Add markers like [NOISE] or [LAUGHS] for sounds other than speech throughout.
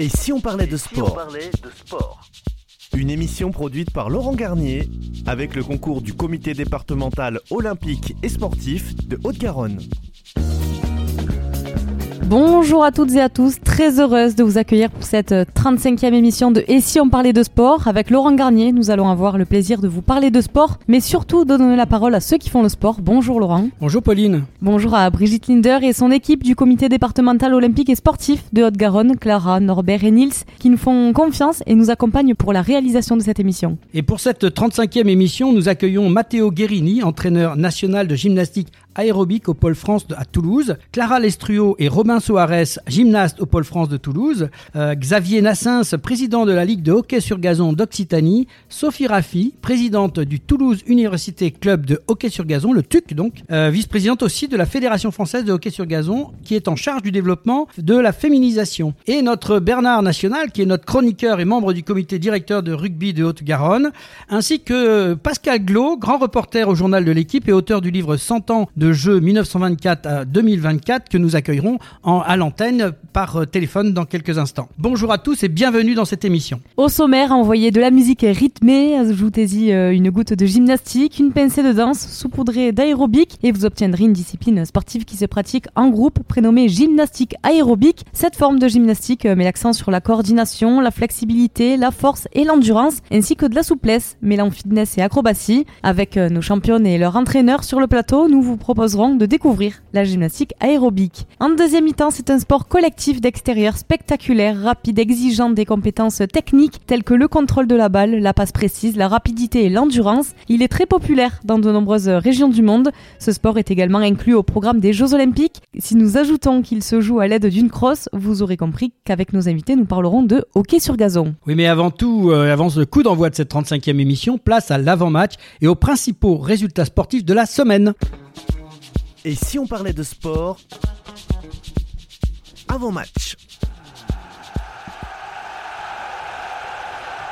Et si on parlait de sport Une émission produite par Laurent Garnier avec le concours du comité départemental olympique et sportif de Haute-Garonne. Bonjour à toutes et à tous, très heureuse de vous accueillir pour cette 35e émission de Et si on parlait de sport? Avec Laurent Garnier, nous allons avoir le plaisir de vous parler de sport, mais surtout de donner la parole à ceux qui font le sport. Bonjour Laurent. Bonjour Pauline. Bonjour à Brigitte Linder et son équipe du comité départemental olympique et sportif de Haute-Garonne, Clara, Norbert et Nils, qui nous font confiance et nous accompagnent pour la réalisation de cette émission. Et pour cette 35e émission, nous accueillons Matteo Guerini, entraîneur national de gymnastique aérobique au Pôle France à Toulouse, Clara Lestruo et Robin Soares, gymnaste au Pôle France de Toulouse, euh, Xavier Nassens, président de la Ligue de hockey sur gazon d'Occitanie, Sophie Raffi, présidente du Toulouse Université Club de hockey sur gazon, le TUC donc, euh, vice-présidente aussi de la Fédération française de hockey sur gazon, qui est en charge du développement de la féminisation. Et notre Bernard National, qui est notre chroniqueur et membre du comité directeur de rugby de Haute-Garonne, ainsi que Pascal Glo, grand reporter au journal de l'équipe et auteur du livre 100 ans de jeu 1924 à 2024 que nous accueillerons à l'antenne par euh, téléphone dans quelques instants. Bonjour à tous et bienvenue dans cette émission. Au sommaire, envoyez de la musique rythmée, ajoutez-y euh, une goutte de gymnastique, une pincée de danse saupoudrée d'aérobic et vous obtiendrez une discipline sportive qui se pratique en groupe prénommée gymnastique aérobique. Cette forme de gymnastique euh, met l'accent sur la coordination, la flexibilité, la force et l'endurance ainsi que de la souplesse, mêlant fitness et acrobatie. Avec nos championnes et leur entraîneur sur le plateau, nous vous proposeront de découvrir la gymnastique aérobique. En deuxième mi-temps, c'est un sport collectif d'extérieur spectaculaire, rapide, exigeant des compétences techniques telles que le contrôle de la balle, la passe précise, la rapidité et l'endurance. Il est très populaire dans de nombreuses régions du monde. Ce sport est également inclus au programme des Jeux Olympiques. Si nous ajoutons qu'il se joue à l'aide d'une crosse, vous aurez compris qu'avec nos invités, nous parlerons de hockey sur gazon. Oui, mais avant tout, euh, avant le coup d'envoi de cette 35e émission, place à l'avant-match et aux principaux résultats sportifs de la semaine. Et si on parlait de sport avant match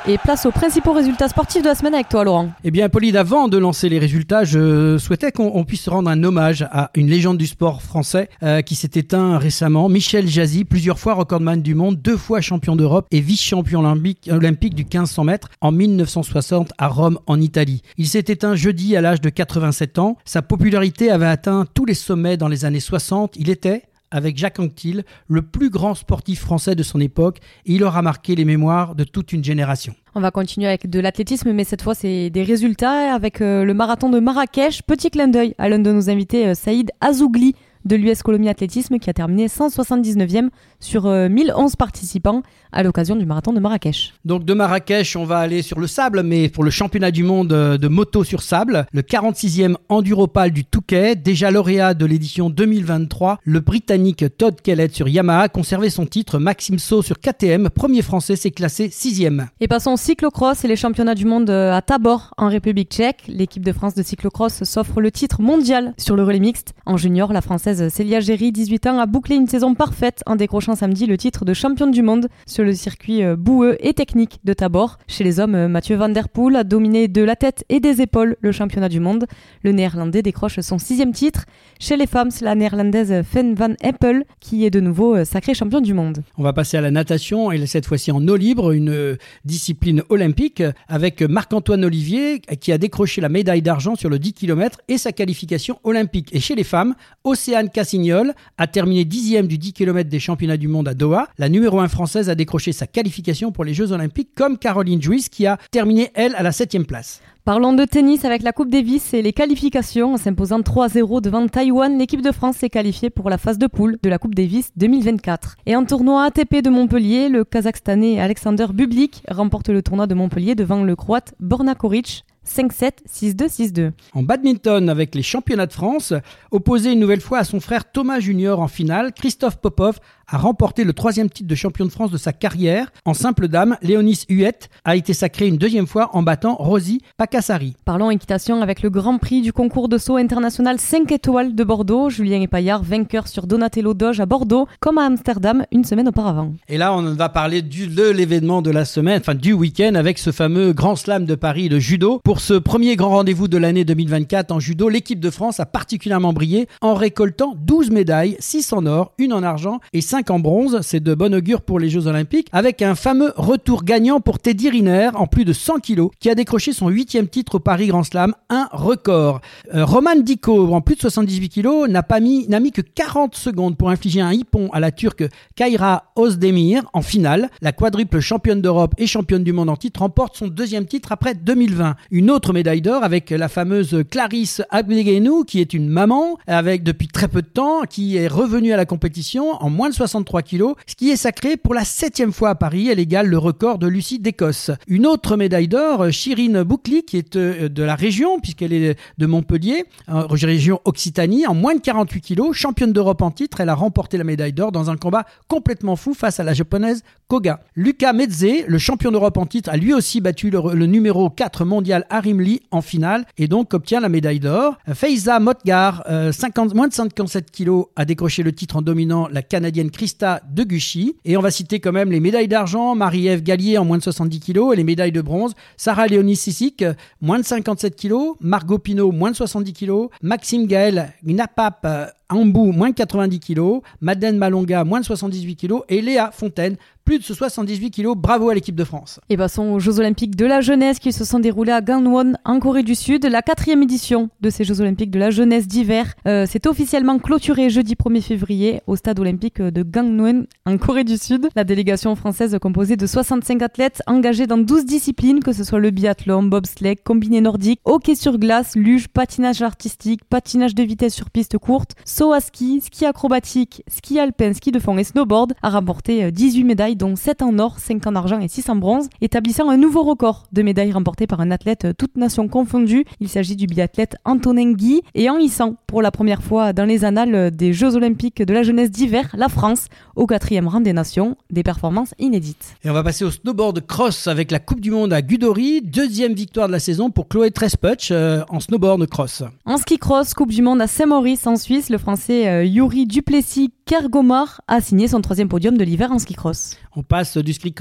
Et place aux principaux résultats sportifs de la semaine avec toi, Laurent. Eh bien, Pauline, avant de lancer les résultats, je souhaitais qu'on puisse rendre un hommage à une légende du sport français euh, qui s'est éteint récemment, Michel Jazzy, plusieurs fois recordman du monde, deux fois champion d'Europe et vice-champion olympique, olympique du 1500 mètres en 1960 à Rome, en Italie. Il s'est éteint jeudi à l'âge de 87 ans. Sa popularité avait atteint tous les sommets dans les années 60. Il était, avec Jacques Anquetil, le plus grand sportif français de son époque, et il aura marqué les mémoires de toute une génération. On va continuer avec de l'athlétisme, mais cette fois c'est des résultats avec euh, le marathon de Marrakech. Petit clin d'œil à l'un de nos invités, euh, Saïd Azougli de l'US Colombie Athlétisme qui a terminé 179e sur 1011 euh, participants à l'occasion du marathon de Marrakech. Donc de Marrakech, on va aller sur le sable, mais pour le championnat du monde euh, de moto sur sable, le 46e Enduropal du Touquet, déjà lauréat de l'édition 2023, le Britannique Todd Kellett sur Yamaha conservait son titre, Maxime Saut sur KTM, premier français, s'est classé 6e. Et passons au cyclocross et les championnats du monde euh, à Tabor en République tchèque. L'équipe de France de cyclocross s'offre le titre mondial sur le relais mixte. En junior, la française Célia Géry, 18 ans, a bouclé une saison parfaite en décrochant samedi le titre de championne du monde sur le circuit euh, boueux et technique de Tabor. Chez les hommes, euh, Mathieu Van Der Poel a dominé de la tête et des épaules le championnat du monde. Le néerlandais décroche son sixième titre. Chez les femmes, c'est la néerlandaise Fen Van Eppel qui est de nouveau euh, sacrée championne du monde. On va passer à la natation et cette fois-ci en eau libre, une discipline olympique avec Marc-Antoine Olivier qui a décroché la médaille d'argent sur le 10 km et sa qualification olympique. Et chez les femmes, Océane Cassignol a terminé dixième du 10 km des championnats du monde à Doha. La numéro 1 française a décroché sa qualification pour les Jeux Olympiques comme Caroline Juice qui a terminé elle à la 7 place. Parlons de tennis avec la Coupe Davis et les qualifications. En s'imposant 3-0 devant Taïwan, l'équipe de France s'est qualifiée pour la phase de poule de la Coupe Davis 2024. Et en tournoi ATP de Montpellier, le Kazakhstanais Alexander Bublik remporte le tournoi de Montpellier devant le Croate Borna Koric 5-7, 6-2, 6-2. En badminton, avec les championnats de France, opposé une nouvelle fois à son frère Thomas Junior en finale, Christophe Popov a remporté le troisième titre de champion de France de sa carrière. En simple dame, Léonis Huette a été sacrée une deuxième fois en battant Rosie Pacassari. Parlons équitation avec le Grand Prix du concours de saut international 5 étoiles de Bordeaux. Julien Epaillard, vainqueur sur Donatello Doge à Bordeaux, comme à Amsterdam une semaine auparavant. Et là, on va parler du, de l'événement de la semaine, enfin du week-end, avec ce fameux Grand Slam de Paris de judo. Pour Pour ce premier grand rendez-vous de l'année 2024 en judo, l'équipe de France a particulièrement brillé en récoltant 12 médailles, 6 en or, 1 en argent et 5 en bronze. C'est de bon augure pour les Jeux Olympiques, avec un fameux retour gagnant pour Teddy Riner en plus de 100 kilos, qui a décroché son huitième titre au Paris Grand Slam, un record. Euh, Roman Diko, en plus de 78 kilos, n'a pas mis, n'a mis que 40 secondes pour infliger un hippon à la Turque Kaira Ozdemir en finale. La quadruple championne d'Europe et championne du monde en titre remporte son deuxième titre après 2020. Une autre médaille d'or avec la fameuse Clarisse Abdegenou, qui est une maman avec depuis très peu de temps, qui est revenue à la compétition en moins de 63 kilos, ce qui est sacré pour la septième fois à Paris. Elle égale le record de Lucie d'Écosse. Une autre médaille d'or, Chirine Boucli, qui est euh, de la région, puisqu'elle est de Montpellier, région Occitanie, en moins de 48 kilos, championne d'Europe en titre. Elle a remporté la médaille d'or dans un combat complètement fou face à la japonaise Koga. Luca Mezze, le champion d'Europe en titre, a lui aussi battu le, numéro 4 mondial Harim Lee en finale et donc obtient la médaille d'or. Feiza Motgar, 50, euh, moins de 57 kilos, a décroché le titre en dominant la Canadienne Krista Deguchi. Et on va citer quand même les médailles d'argent, Marie-Ève Gallier en moins de 70 kilos et les médailles de bronze, Sarah Léonie Sissik, moins de 57 kilos, Margot Pino, moins de 70 kilos, Maxime Gaël Gnapap, euh, Ambou, moins de 90 kg, Madeleine Malonga, moins de 78 kg, et Léa Fontaine, plus de 78 kilos. Bravo à l'équipe de France. Et passons aux Jeux Olympiques de la jeunesse qui se sont déroulés à Gangwon en Corée du Sud. La quatrième édition de ces Jeux Olympiques de la jeunesse d'hiver euh, s'est officiellement clôturée jeudi 1er février au stade olympique de Gangwon en Corée du Sud. La délégation française composée de 65 athlètes engagés dans 12 disciplines, que ce soit le biathlon, bobsleigh, combiné nordique, hockey sur glace, luge, patinage artistique, patinage de vitesse sur piste courte, saut à ski, ski acrobatique, ski alpin, ski de fond et snowboard, a remporté 18 euh, médailles dont 7 en or, 5 en argent et 6 en bronze, établissant un nouveau record de médailles remportées par un athlète euh, toute nation confondue. Il s'agit du biathlète Antonin Guy et en hissant pour la première fois dans les annales euh, des Jeux olympiques de la jeunesse d'hiver, la France au quatrième rang des nations, des performances inédites. Et on va passer au snowboard cross avec la Coupe du Monde à Gudori, deuxième victoire de la saison pour Chloé Tresputch euh, en snowboard cross. En ski cross, Coupe du Monde à Saint-Maurice en Suisse, le français Yuri Duplessis Kergomar a signé son troisième podium de l'hiver en ski cross. On passe du ski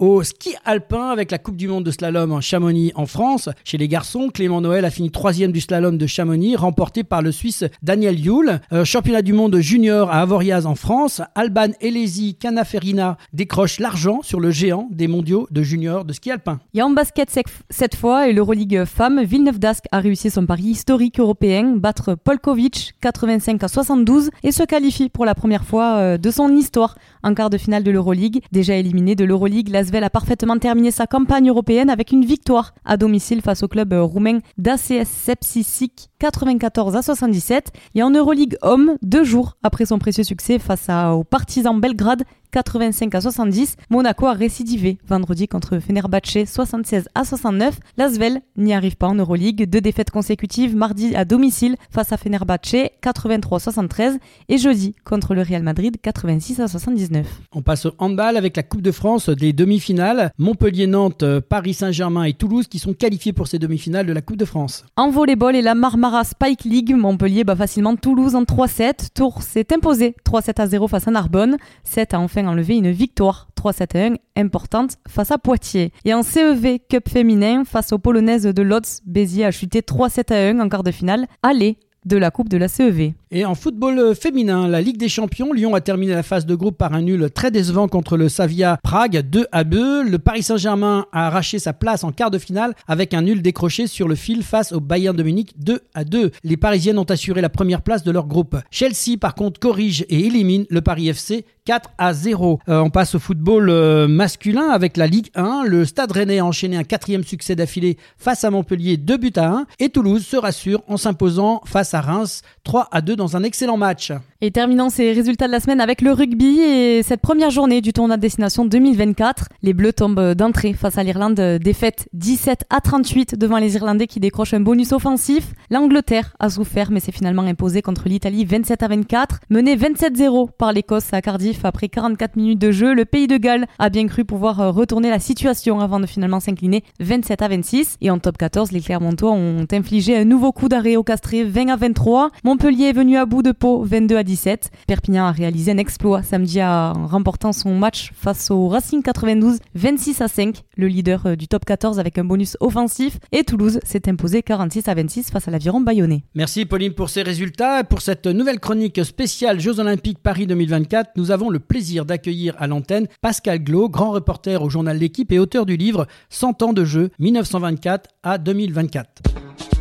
au ski alpin avec la Coupe du Monde de slalom en Chamonix en France. Chez les garçons, Clément Noël a fini troisième du slalom de Chamonix, remporté par le Suisse Daniel Yule. Euh, championnat du monde junior à Avoriaz en France, Alban Elesi Canaferina décroche l'argent sur le géant des mondiaux de junior de ski alpin. Et en basket cette fois, et l'Euroleague Femmes, Villeneuve d'Ascq a réussi son pari historique européen, battre Polkovic 85 à 72 et se qualifie pour la première première fois euh, de son histoire en quart de finale de l'Euroleague. Déjà éliminé de l'Euroleague, Lasvel a parfaitement terminé sa campagne européenne avec une victoire à domicile face au club euh, roumain d'ACS Sepsisic 94 à 77 et en Euroleague Homme, deux jours après son précieux succès face aux partisans Belgrade 85 à 70, Monaco a récidivé vendredi contre Fenerbahce 76 à 69. Lasvel n'y arrive pas en Euroleague, deux défaites consécutives mardi à domicile face à Fenerbahce 83 73 et jeudi contre le Real Madrid 86 à 79. On passe au handball avec la Coupe de France des demi-finales, Montpellier-Nantes, Paris Saint-Germain et Toulouse qui sont qualifiés pour ces demi-finales de la Coupe de France. En volleyball et la Marmara Spike League, Montpellier bat facilement Toulouse en 3-7. Tours s'est imposé 3-7 à 0 face à Narbonne. 7 a enfin enlevé une victoire 3-7 1 importante face à Poitiers. Et en CEV Cup féminin, face aux Polonaises de Lodz, Béziers a chuté 3-7 1 en quart de finale. Allez de la Coupe de la CEV. Et en football euh, féminin, la Ligue des Champions, Lyon a terminé la phase de groupe par un nul très décevant contre le Savia Prague 2 à 2. Le Paris Saint-Germain a arraché sa place en quart de finale avec un nul décroché sur le fil face au Bayern de Munich 2 à 2. Les Parisiennes ont assuré la première place de leur groupe. Chelsea par contre corrige et élimine le Paris FC 4 à 0. Euh, on passe au football euh, masculin avec la Ligue 1. Le Stade Rennais a enchaîné un quatrième succès d'affilée face à Montpellier 2 buts à 1 et Toulouse se rassure en s'imposant face à Reims 3 à 2 dans un excellent match. Et terminons ces résultats de la semaine avec le rugby et cette première journée du tournoi de destination 2024. Les Bleus tombent d'entrée face à l'Irlande, défaite 17 à 38 devant les Irlandais qui décrochent un bonus offensif. L'Angleterre a souffert mais s'est finalement imposée contre l'Italie 27 à 24, menée 27-0 par l'Écosse à Cardiff après 44 minutes de jeu. Le pays de Galles a bien cru pouvoir retourner la situation avant de finalement s'incliner 27 à 26 et en top 14, les Clermontois ont infligé un nouveau coup d'arrêt au Castré 20 à 23. Montpellier est venu à bout de Pau 22 à 17. Perpignan a réalisé un exploit samedi en remportant son match face au Racing 92 26 à 5, le leader euh, du top 14 avec un bonus offensif. Et Toulouse s'est imposé 46 à 26 face à l'aviron bayonnais. Merci Pauline pour ces résultats. Pour cette nouvelle chronique spéciale Jeux Olympiques Paris 2024, nous avons le plaisir d'accueillir à l'antenne Pascal Glo, grand reporter au journal L'équipe et auteur du livre 100 ans de jeux 1924 à 2024.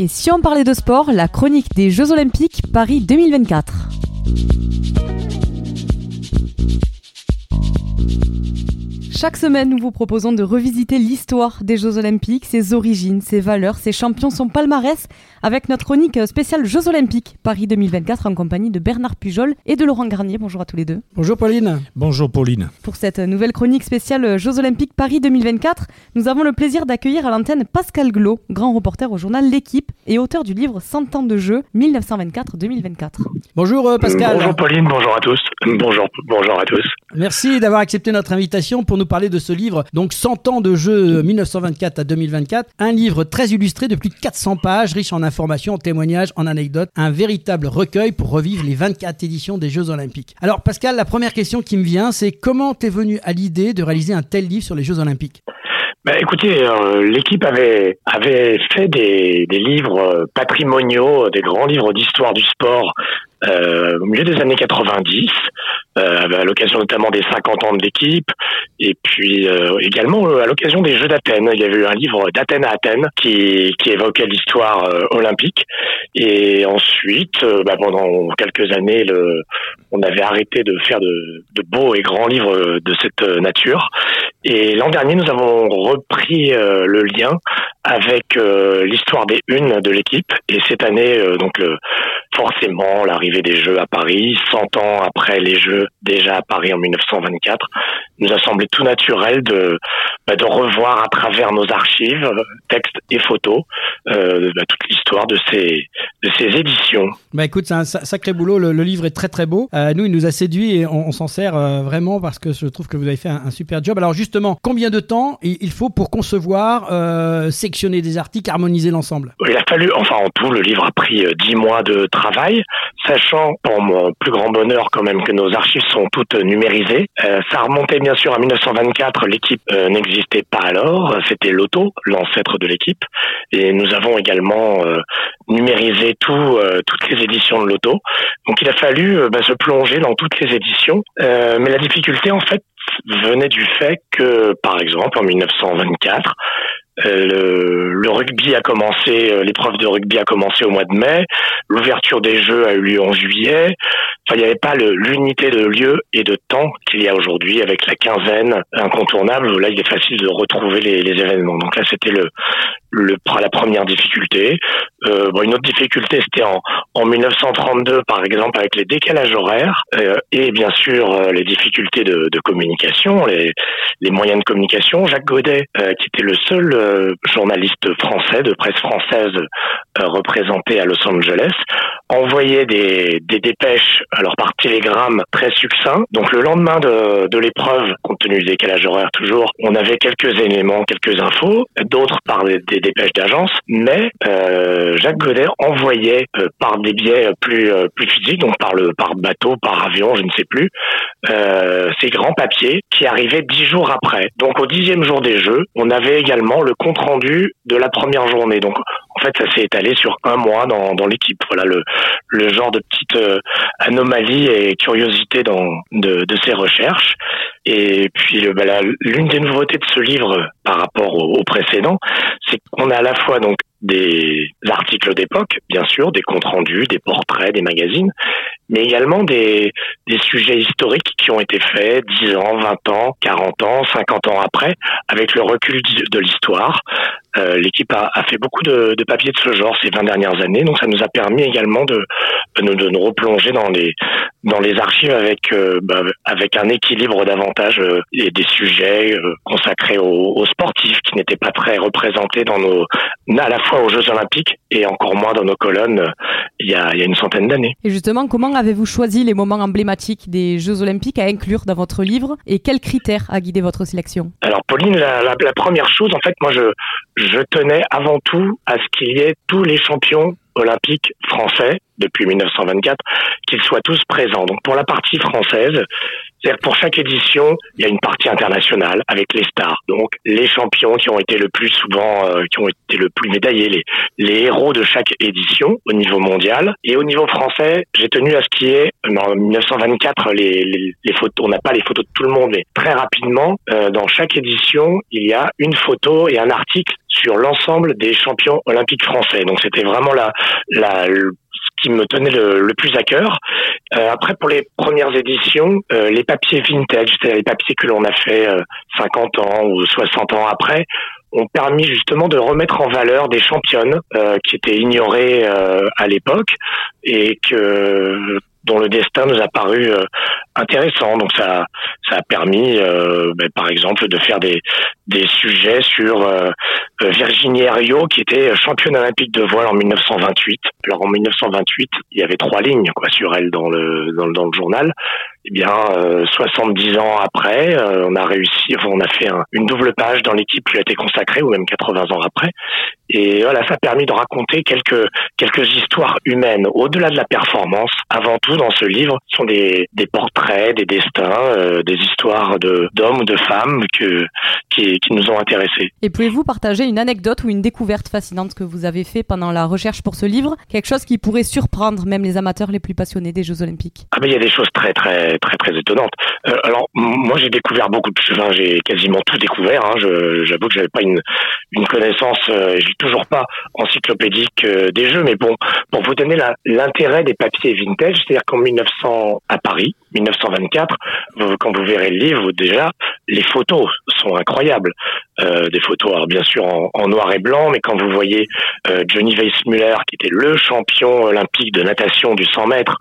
Et si on parlait de sport, la chronique des Jeux Olympiques Paris 2024. Chaque semaine, nous vous proposons de revisiter l'histoire des Jeux Olympiques, ses origines, ses valeurs, ses champions, son palmarès, avec notre chronique spéciale Jeux Olympiques Paris 2024 en compagnie de Bernard Pujol et de Laurent Garnier. Bonjour à tous les deux. Bonjour Pauline. Bonjour Pauline. Pour cette nouvelle chronique spéciale Jeux Olympiques Paris 2024, nous avons le plaisir d'accueillir à l'antenne Pascal Glo, grand reporter au journal L'équipe et auteur du livre 100 ans de jeux 1924-2024. Bonjour euh, Pascal. Bonjour Pauline, bonjour à tous. Bonjour, bonjour à tous. Merci d'avoir accepté notre invitation pour nous parler de ce livre, donc 100 ans de jeu 1924 à 2024. Un livre très illustré de plus de 400 pages, riche en informations, en témoignages, en anecdotes. Un véritable recueil pour revivre les 24 éditions des Jeux Olympiques. Alors Pascal, la première question qui me vient, c'est comment t'es venu à l'idée de réaliser un tel livre sur les Jeux Olympiques? Bah, écoutez, euh, l'équipe avait avait fait des, des livres euh, patrimoniaux, des grands livres d'histoire du sport euh, au milieu des années 90, euh, à l'occasion notamment des 50 ans de l'équipe, et puis euh, également à l'occasion des Jeux d'Athènes. Il y avait eu un livre d'Athènes à Athènes qui, qui évoquait l'histoire olympique. Et ensuite, bah, pendant quelques années, le, on avait arrêté de faire de, de beaux et grands livres de cette nature. Et l'an dernier, nous avons repris le lien avec l'histoire des unes de l'équipe. Et cette année, donc le, forcément l'arrivée des Jeux à Paris, 100 ans après les Jeux déjà à Paris en 1924, nous a semblé tout naturel de, bah, de revoir à travers nos archives, textes et photos, euh, bah, toute l'histoire de ces, de ces éditions. Bah écoute, c'est un sacré boulot, le, livre est très très beau. Euh, nous, il nous a séduit et on, s'en sert euh, vraiment parce que je trouve que vous avez fait un, super job. Alors justement, combien de temps il faut pour concevoir, euh, sectionner des articles, harmoniser l'ensemble? Il a fallu, enfin en tout, le livre a pris 10 mois de travail, sachant pour mon plus grand bonheur quand même que nos archives sont toutes numérisées. ça remontait bien sûr à 1924, l'équipe n'existait pas alors, c'était l'auto, l'ancêtre de l'équipe, et nous avons également numérisé tout, euh, toutes les éditions de l'auto. Donc il a fallu euh, bah, se plonger dans toutes les éditions. Euh, mais la difficulté en fait venait du fait que, par exemple, en 1924, le, le, rugby a commencé, l'épreuve de rugby a commencé au mois de mai, l'ouverture des Jeux a eu lieu en juillet, il n'y avait pas l'unité de lieu et de temps qu'il y a aujourd'hui avec la quinzaine incontournable. Là, il est facile de retrouver les, les événements. Donc là, c'était le, le, la première difficulté. Euh, bon, une autre difficulté, c'était en, en 1932, par exemple, avec les décalages horaires euh, et bien sûr euh, les difficultés de, de communication, les, les, moyens de communication. Jacques Godet, euh, qui était le seul euh, journaliste français de presse française représenté à Los Angeles, envoyait des, des dépêches alors par télégramme très succinct. Donc le lendemain de, de l'épreuve, compte tenu du décalage horaire toujours, on avait quelques éléments, quelques infos, d'autres par des, dépêches d'agence, mais euh, Jacques Godet envoyait euh, par des biais plus euh, plus physiques, donc par le par bateau, par avion, je ne sais plus, ces grands papiers qui arrivaient dix jours après. Donc au dixième jour des Jeux, on avait également le compte rendu de la première journée. Donc en fait, ça s'est étalé sur un mois dans, dans l'équipe. Voilà le, le genre de petite euh, anomalie et curiosité dans, de, de ces recherches. Et puis, bah, l'une des nouveautés de ce livre par rapport au, au précédent, c'est qu'on a à la fois donc des articles d'époque, bien sûr, des comptes rendus, des portraits, des magazines, mais également des, des sujets historiques qui ont été faits 10 ans, 20 ans, 40 ans, 50 ans après, avec le recul de l'histoire. Euh, L'équipe a, a, fait beaucoup de, de papiers de ce genre ces 20 dernières années, donc ça nous a permis également de, de, de nous replonger dans les, dans les archives avec, euh, bah, avec un équilibre davantage euh, et des sujets consacrés aux, aux, sportifs qui n'étaient pas très représentés dans nos, à la fois aux Jeux Olympiques et encore moins dans nos colonnes il y a, il y a une centaine d'années. Et justement, comment avez-vous choisi les moments emblématiques des Jeux Olympiques à inclure dans votre livre et quels critères a guidé votre sélection? Alors Pauline, la, la, la, première chose, en fait, moi je, je tenais avant tout à ce qu'il y ait tous les champions olympiques français depuis 1924, qu'ils soient tous présents. Donc pour la partie française, c'est-à-dire pour chaque édition, il y a une partie internationale avec les stars. Donc les champions qui ont été le plus souvent, euh, qui ont été le plus médaillés, les, les héros de chaque édition au niveau mondial. Et au niveau français, j'ai tenu à ce qui est en 1924 les, les, les photos. On n'a pas les photos de tout le monde, mais très rapidement, euh, dans chaque édition, il y a une photo et un article sur l'ensemble des champions olympiques français. Donc c'était vraiment la, la, qui me tenait le, plus à cœur. Euh, après, pour les premières éditions, euh, les papiers vintage, c'est-à-dire les papiers que l'on a fait 50 euh, ans ou 60 ans après, ont permis justement de remettre en valeur des championnes euh, qui étaient ignorées à l'époque et que dont le destin nous a paru euh, intéressant. Donc ça, ça a permis, euh, ben, par exemple, de faire des, des sujets sur euh, Virginie Herriot, qui était championne olympique de voile en 1928. Alors en 1928, il y avait trois lignes quoi sur elle dans le dans, dans le journal. Eh bien, 70 ans après, on a réussi, on a fait une double page dans l'équipe qui a été consacrée, ou même 80 ans après. Et voilà, ça a permis de raconter quelques quelques histoires humaines au-delà de la performance. Avant tout dans ce livre sont des, des portraits, des destins, euh, des histoires de d'hommes ou de femmes que qui, qui nous ont intéressés. Et pouvez-vous partager une anecdote ou une découverte fascinante que vous avez fait pendant la recherche pour ce livre, quelque chose qui pourrait surprendre même les amateurs les plus passionnés des Jeux Olympiques Ah ben il y a des choses très très très très étonnantes. Euh, alors moi j'ai découvert beaucoup de choses, j'ai quasiment tout découvert. Hein. J'avoue que j'avais pas une une connaissance, euh, toujours pas encyclopédique euh, des jeux, mais bon pour vous donner l'intérêt des papiers vintage, c'est-à-dire qu'en 1900 à Paris, 1924, quand vous verrez le livre, déjà, les photos sont incroyables. Euh, des photos, alors bien sûr en, noir et blanc, mais quand vous voyez euh, Johnny Weissmuller, qui était le champion olympique de natation du 100 mètres,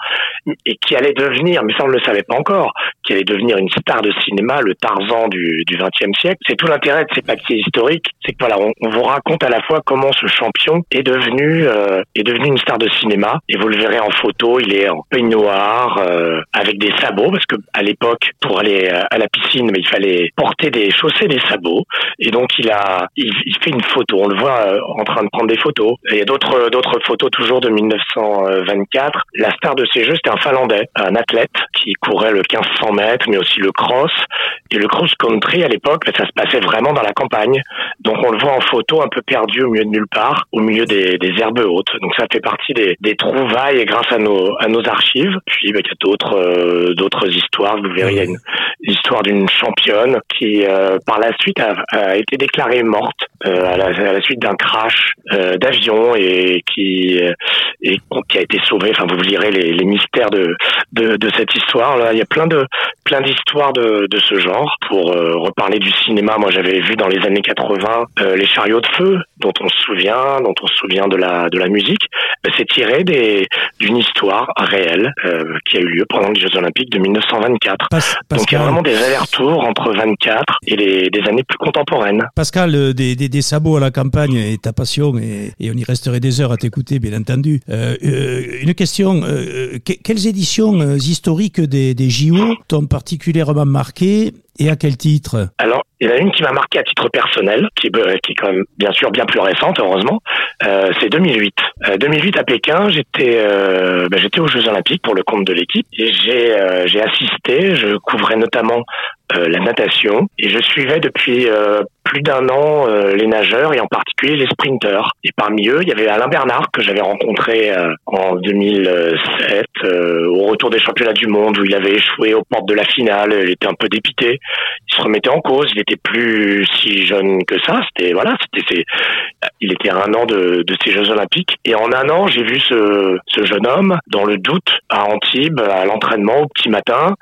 et qui allait devenir, mais ça on ne le savait pas encore, qui allait devenir une star de cinéma, le Tarzan du, du 20e siècle, c'est tout l'intérêt de ces papiers historiques, c'est que voilà, on, vous raconte à la fois comment ce champion est devenu euh, est devenu une star de cinéma, et vous le verrez en photo, il est en peignoir, euh, avec des sabots, parce que à l'époque, pour aller à la piscine, il fallait porter des chausser des sabots, donc il a, il, fait une photo. On le voit euh, en train de prendre des photos. il y a d'autres d'autres photos toujours de 1924. La star de ces jeux, c'était un Finlandais, un athlète qui courait le 1500 mètres, mais aussi le cross. Et le cross country à l'époque, ça se passait vraiment dans la campagne. Donc on le voit en photo un peu perdu au milieu de nulle part, au milieu des, des herbes hautes. Donc ça fait partie des, des trouvailles grâce à nos à nos archives. Puis bah, il y a d'autres euh, d'autres histoires. Vous verrez, une l'histoire d'une championne qui euh, par la suite a, a, été déclarée morte euh, à, la, suite d'un crash euh, d'avion et qui et qui a été sauvée. Enfin, vous lirez les, mystères de, de, de cette histoire. Il y a plein de plein d'histoires de, de ce genre. Pour reparler du cinéma, moi j'avais vu dans les années 80 les chariots de feu, dont on se souvient, dont on se souvient de la de la musique. C'est tiré des d'une histoire réelle qui a eu lieu pendant les Jeux Olympiques de 1924. Donc il y a vraiment des allers-retours entre 24 et les, des années plus contemporaines. Pascal, euh, des, des, des, sabots à la campagne est ta passion et, et, on y resterait des heures à t'écouter, bien entendu. Euh, euh, une question, euh, quelles éditions historiques des, des JO t'ont particulièrement marqué et à quel titre Alors, il y en a une qui m'a marqué à titre personnel, qui, qui est quand même bien sûr bien plus récente, heureusement. Euh, c'est 2008. Euh, 2008 à Pékin, j'étais euh, ben, j'étais aux Jeux Olympiques pour le compte de l'équipe et j'ai euh, j'ai assisté. Je couvrais notamment euh, la natation et je suivais depuis euh, plus d'un an euh, les nageurs et en particulier les sprinteurs. Et parmi eux, il y avait Alain Bernard que j'avais rencontré en 2007 au retour des championnats du monde où il avait échoué aux portes de la finale. Il était un peu dépité. Il se remettait en cause. Il était plus si jeune que ça. C'était voilà, c'était il était à un an de, de ces Jeux Olympiques. Et en un an, j'ai vu ce, ce jeune homme dans le doute à Antibes à l'entraînement au petit matin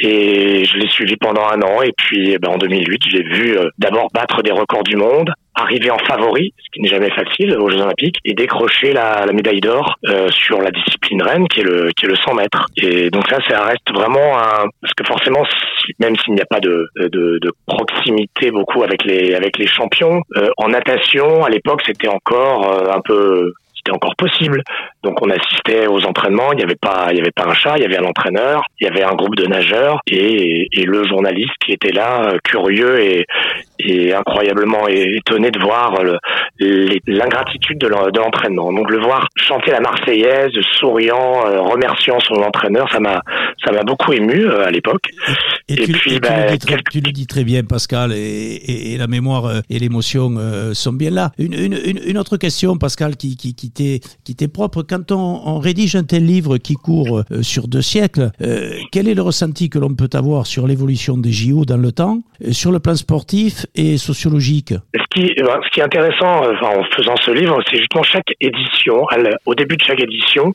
et je l'ai suivi pendant un an. Et puis, eh ben, en 2008, j'ai vu euh, d'abord battre des records du monde, arriver en favori, ce qui n'est jamais facile aux Jeux Olympiques, et décrocher la, la médaille d'or euh, sur la discipline reine, qui est le qui est le 100 mètres. Et donc ça, ça reste vraiment un parce que forcément, même s'il n'y a pas de, de, de proximité beaucoup avec les avec les champions euh, en natation, à l'époque, c'était encore un peu c'était encore possible. Donc on assistait aux entraînements, il n'y avait pas il y avait pas un chat, il y avait un entraîneur, il y avait un groupe de nageurs et, et le journaliste qui était là, curieux et, et incroyablement étonné de voir l'ingratitude de l'entraînement. Donc le voir chanter la Marseillaise, souriant, euh, remerciant son entraîneur, ça m'a ça m'a beaucoup ému euh, à l'époque. Et, puis, bah, tu, le dis très bien, Pascal, et, la mémoire euh, et l'émotion sont bien là. Une, une, une, autre question, Pascal, qui, qui, qui t'est propre. Quand on, rédige un tel livre qui court sur deux siècles, quel est le ressenti que l'on peut avoir sur l'évolution des JO dans le temps, sur le plan sportif et sociologique? Ce qui, ce qui est intéressant en faisant ce livre, c'est justement chaque édition, au début de chaque édition,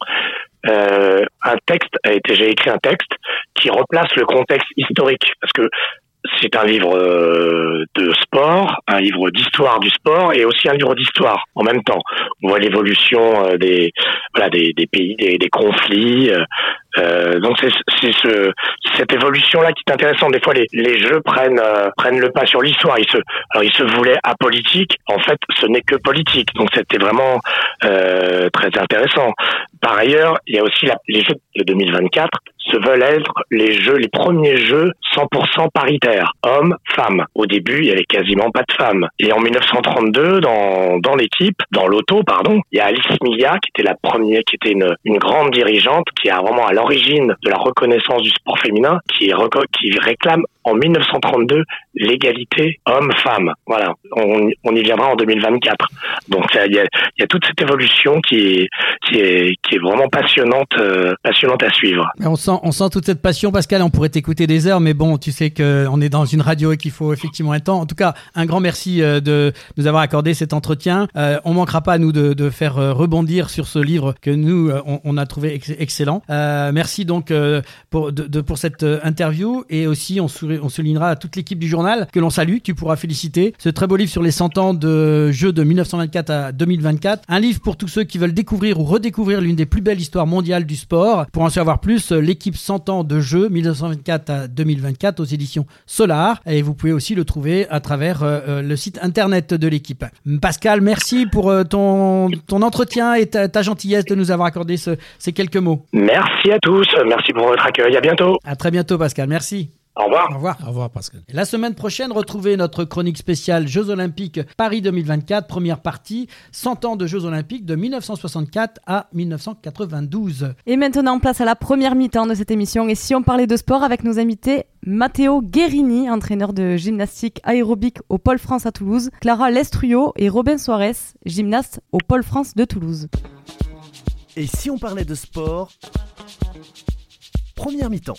euh, un texte a été, j'ai écrit un texte qui replace le contexte historique parce que c'est un livre euh, de sport, un livre d'histoire du sport et aussi un livre d'histoire en même temps. On voit l'évolution euh, des voilà des, des pays, des, des conflits. Euh, donc c'est ce, cette évolution là qui est intéressante. Des fois les, les jeux prennent prennent le pas sur l'histoire. Ils se alors ils se voulaient apolitiques. En fait, ce n'est que politique. Donc c'était vraiment très intéressant. Par ailleurs, il y a aussi la, les jeux de 2024 se veulent être les jeux, les premiers jeux 100% paritaires, hommes, femmes. Au début, il y avait quasiment pas de femmes. Et en 1932, dans, dans l'équipe, dans l'auto, pardon, il y a Alice Milla qui était la première, qui était une, une grande dirigeante, qui est vraiment à l'origine de la reconnaissance du sport féminin, qui, qui réclame en 1932 l'égalité homme-femme. Voilà, on, y viendra en 2024. Donc il y a, toute cette évolution qui est, vraiment passionnante, euh, passionnante à suivre. On sent, toute cette passion, Pascal. On pourrait t'écouter des heures, mais bon, tu sais qu'on est dans une radio et qu'il faut effectivement un temps. En tout cas, un grand merci euh, de nous avoir accordé cet entretien. Euh, on manquera pas nous de, faire euh, rebondir sur ce livre que nous on, a trouvé excellent. merci donc pour, pour cette interview et aussi on, on soulignera à toute l'équipe du journal que l'on salue. Tu pourras féliciter ce très beau livre sur les 100 ans de jeux de 1924 à 2024. Un livre pour tous ceux qui veulent découvrir ou redécouvrir l'une des plus belles histoires mondiales du sport. Pour en savoir plus, l'équipe 100 ans de jeux 1924 à 2024 aux éditions Solar. Et vous pouvez aussi le trouver à travers euh, euh, le site internet de l'équipe. Pascal, merci pour euh, ton, ton entretien et ta, gentillesse de nous avoir accordé ces quelques mots. Merci à tous. Merci pour votre accueil. À bientôt. À très bientôt, Pascal. Merci. Au revoir. Au revoir. Au revoir, Pascal. la semaine prochaine, retrouvez notre chronique spéciale Jeux Olympiques Paris 2024, première partie, 100 ans de Jeux Olympiques de 1964 à 1992. Et maintenant, place à la première mi-temps de cette émission. Et si on parlait de sport avec nos invités Matteo Guerini, entraîneur de gymnastique aérobique au Pôle France à Toulouse, Clara Lestruyo et Robin Soares, gymnaste au Pôle France de Toulouse. Et si on parlait de sport Première mi-temps.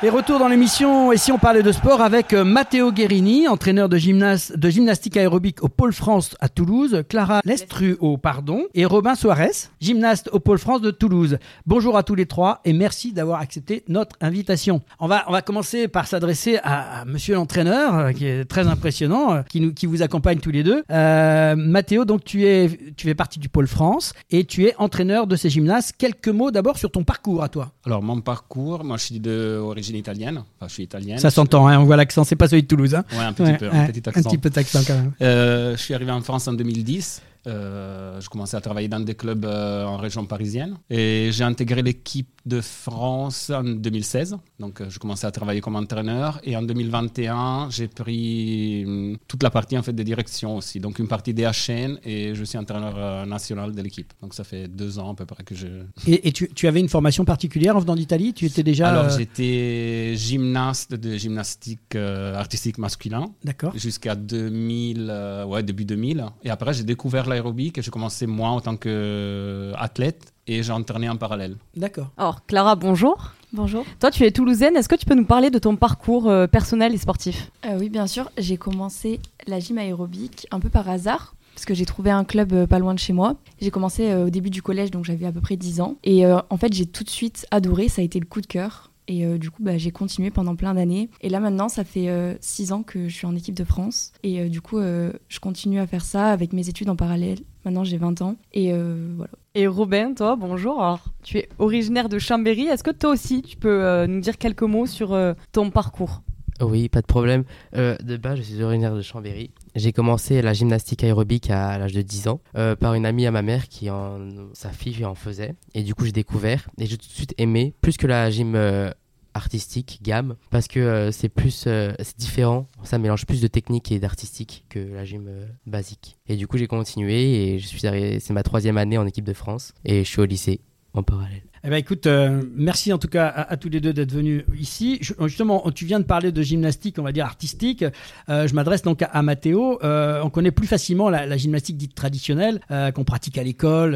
Et retour dans l'émission, et si on parlait de sport avec euh, Matteo Guerini, entraîneur de, gymnase, de gymnastique aérobique au Pôle France à Toulouse, Clara Lestruo, pardon, et Robin Soares, gymnaste au Pôle France de Toulouse. Bonjour à tous les trois et merci d'avoir accepté notre invitation. On va, on va commencer par s'adresser à, monsieur l'entraîneur, euh, qui est très impressionnant, euh, qui, nous, qui vous accompagne tous les deux. Euh, Matteo, donc tu, es, tu fais partie du Pôle France et tu es entraîneur de ces gymnastes. Quelques mots d'abord sur ton parcours à toi. Alors mon parcours, moi je suis d'origine italienne. Enfin, je suis italienne. Ça s'entend, hein, on voit l'accent. C'est pas celui de Toulouse. Hein. Ouais, un petit peu. Un petit accent. Un petit peu d'accent quand même. Euh, je suis arrivé en France en 2010. Euh, je commençais à travailler dans des clubs euh, en région parisienne et j'ai intégré l'équipe de France en 2016. Donc, euh, je commençais à travailler comme entraîneur. Et en 2021, j'ai pris toute la partie en fait de direction aussi. Donc, une partie DHN et je suis entraîneur national de l'équipe. Donc, ça fait deux ans à peu près que je. Et, tu, tu, avais une formation particulière en venant d'Italie? Tu étais déjà. Alors, j'étais gymnaste de gymnastique artistique masculin. D'accord. Jusqu'à 2000, ouais, début 2000. Et après, j'ai découvert l'aérobic et j'ai commencé moi en tant qu'athlète et j'ai entraîné en parallèle. D'accord. Alors, Clara, bonjour. Bonjour. Toi, tu es toulousaine. Est-ce que tu peux nous parler de ton parcours euh, personnel et sportif? Euh, Oui, bien sûr. J'ai commencé la gym aérobique un peu par hasard parce que j'ai trouvé un club euh, pas loin de chez moi. J'ai commencé au début du collège, donc j'avais à peu près 10 ans. Et en fait, j'ai tout de suite adoré. Ça a été le coup de cœur. Et du coup, bah, j'ai continué pendant plein d'années. Et là, maintenant, ça fait 6 ans que je suis en équipe de France. Et du coup, je continue à faire ça avec mes études en parallèle. Maintenant, j'ai 20 ans. Et voilà. Et Robin, toi, bonjour. Alors, tu es originaire de Chambéry. Est-ce que toi aussi, tu peux euh, nous dire quelques mots sur euh, ton parcours? Oui, pas de problème. Euh, de base, je suis originaire de Chambéry. J'ai commencé la gymnastique aérobique à l'âge de 10 ans euh, par une amie à ma mère qui, en, sa fille, en faisait. Et du coup, j'ai découvert et j'ai tout de suite aimé, plus que la gym euh, artistique, gamme, parce que c'est plus, c'est différent. Ça mélange plus de technique et d'artistique que la gym basique. Et du coup, j'ai continué et je suis c'est ma troisième année en équipe de France et je suis au lycée en parallèle. Eh ben écoute, euh, merci en tout cas à, tous les deux d'être venus ici. justement, tu viens de parler de gymnastique, on va dire artistique. Euh, je m'adresse donc à, Mathéo. Euh, on connaît plus facilement la, gymnastique dite traditionnelle qu'on pratique à l'école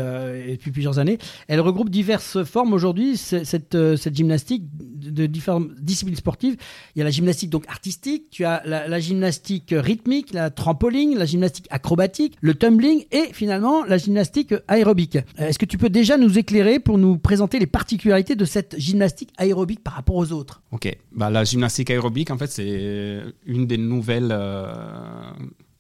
depuis plusieurs années. Elle regroupe diverses formes aujourd'hui. Cette, cette gymnastique de différentes disciplines sportives. Il y a la gymnastique donc artistique. Tu as la, la gymnastique rythmique, la trampoline, la gymnastique acrobatique, le tumbling et finalement la gymnastique aérobique. Est-ce que tu peux déjà nous éclairer pour nous présenter les particularités de cette gymnastique aérobique par rapport aux autres. Ok, bah, la gymnastique aérobique, en fait, c'est une des nouvelles euh,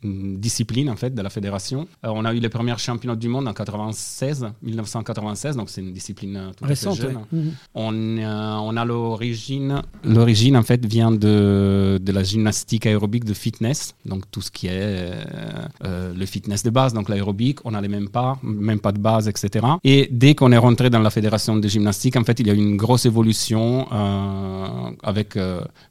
discipline en fait de la fédération. Euh, on a eu les premières championnats du monde en 96, 1996, donc c'est une discipline euh, tout Récente, jeune. Mhm. On, euh, on, a l'origine, l'origine en fait vient de, de, la gymnastique aérobique de fitness, donc tout ce qui est le fitness de base, donc l'aérobique, on n'allait même pas, même pas de base, etc. Et dès qu'on est rentré dans la fédération de gymnastique, en fait, il y a eu une grosse évolution avec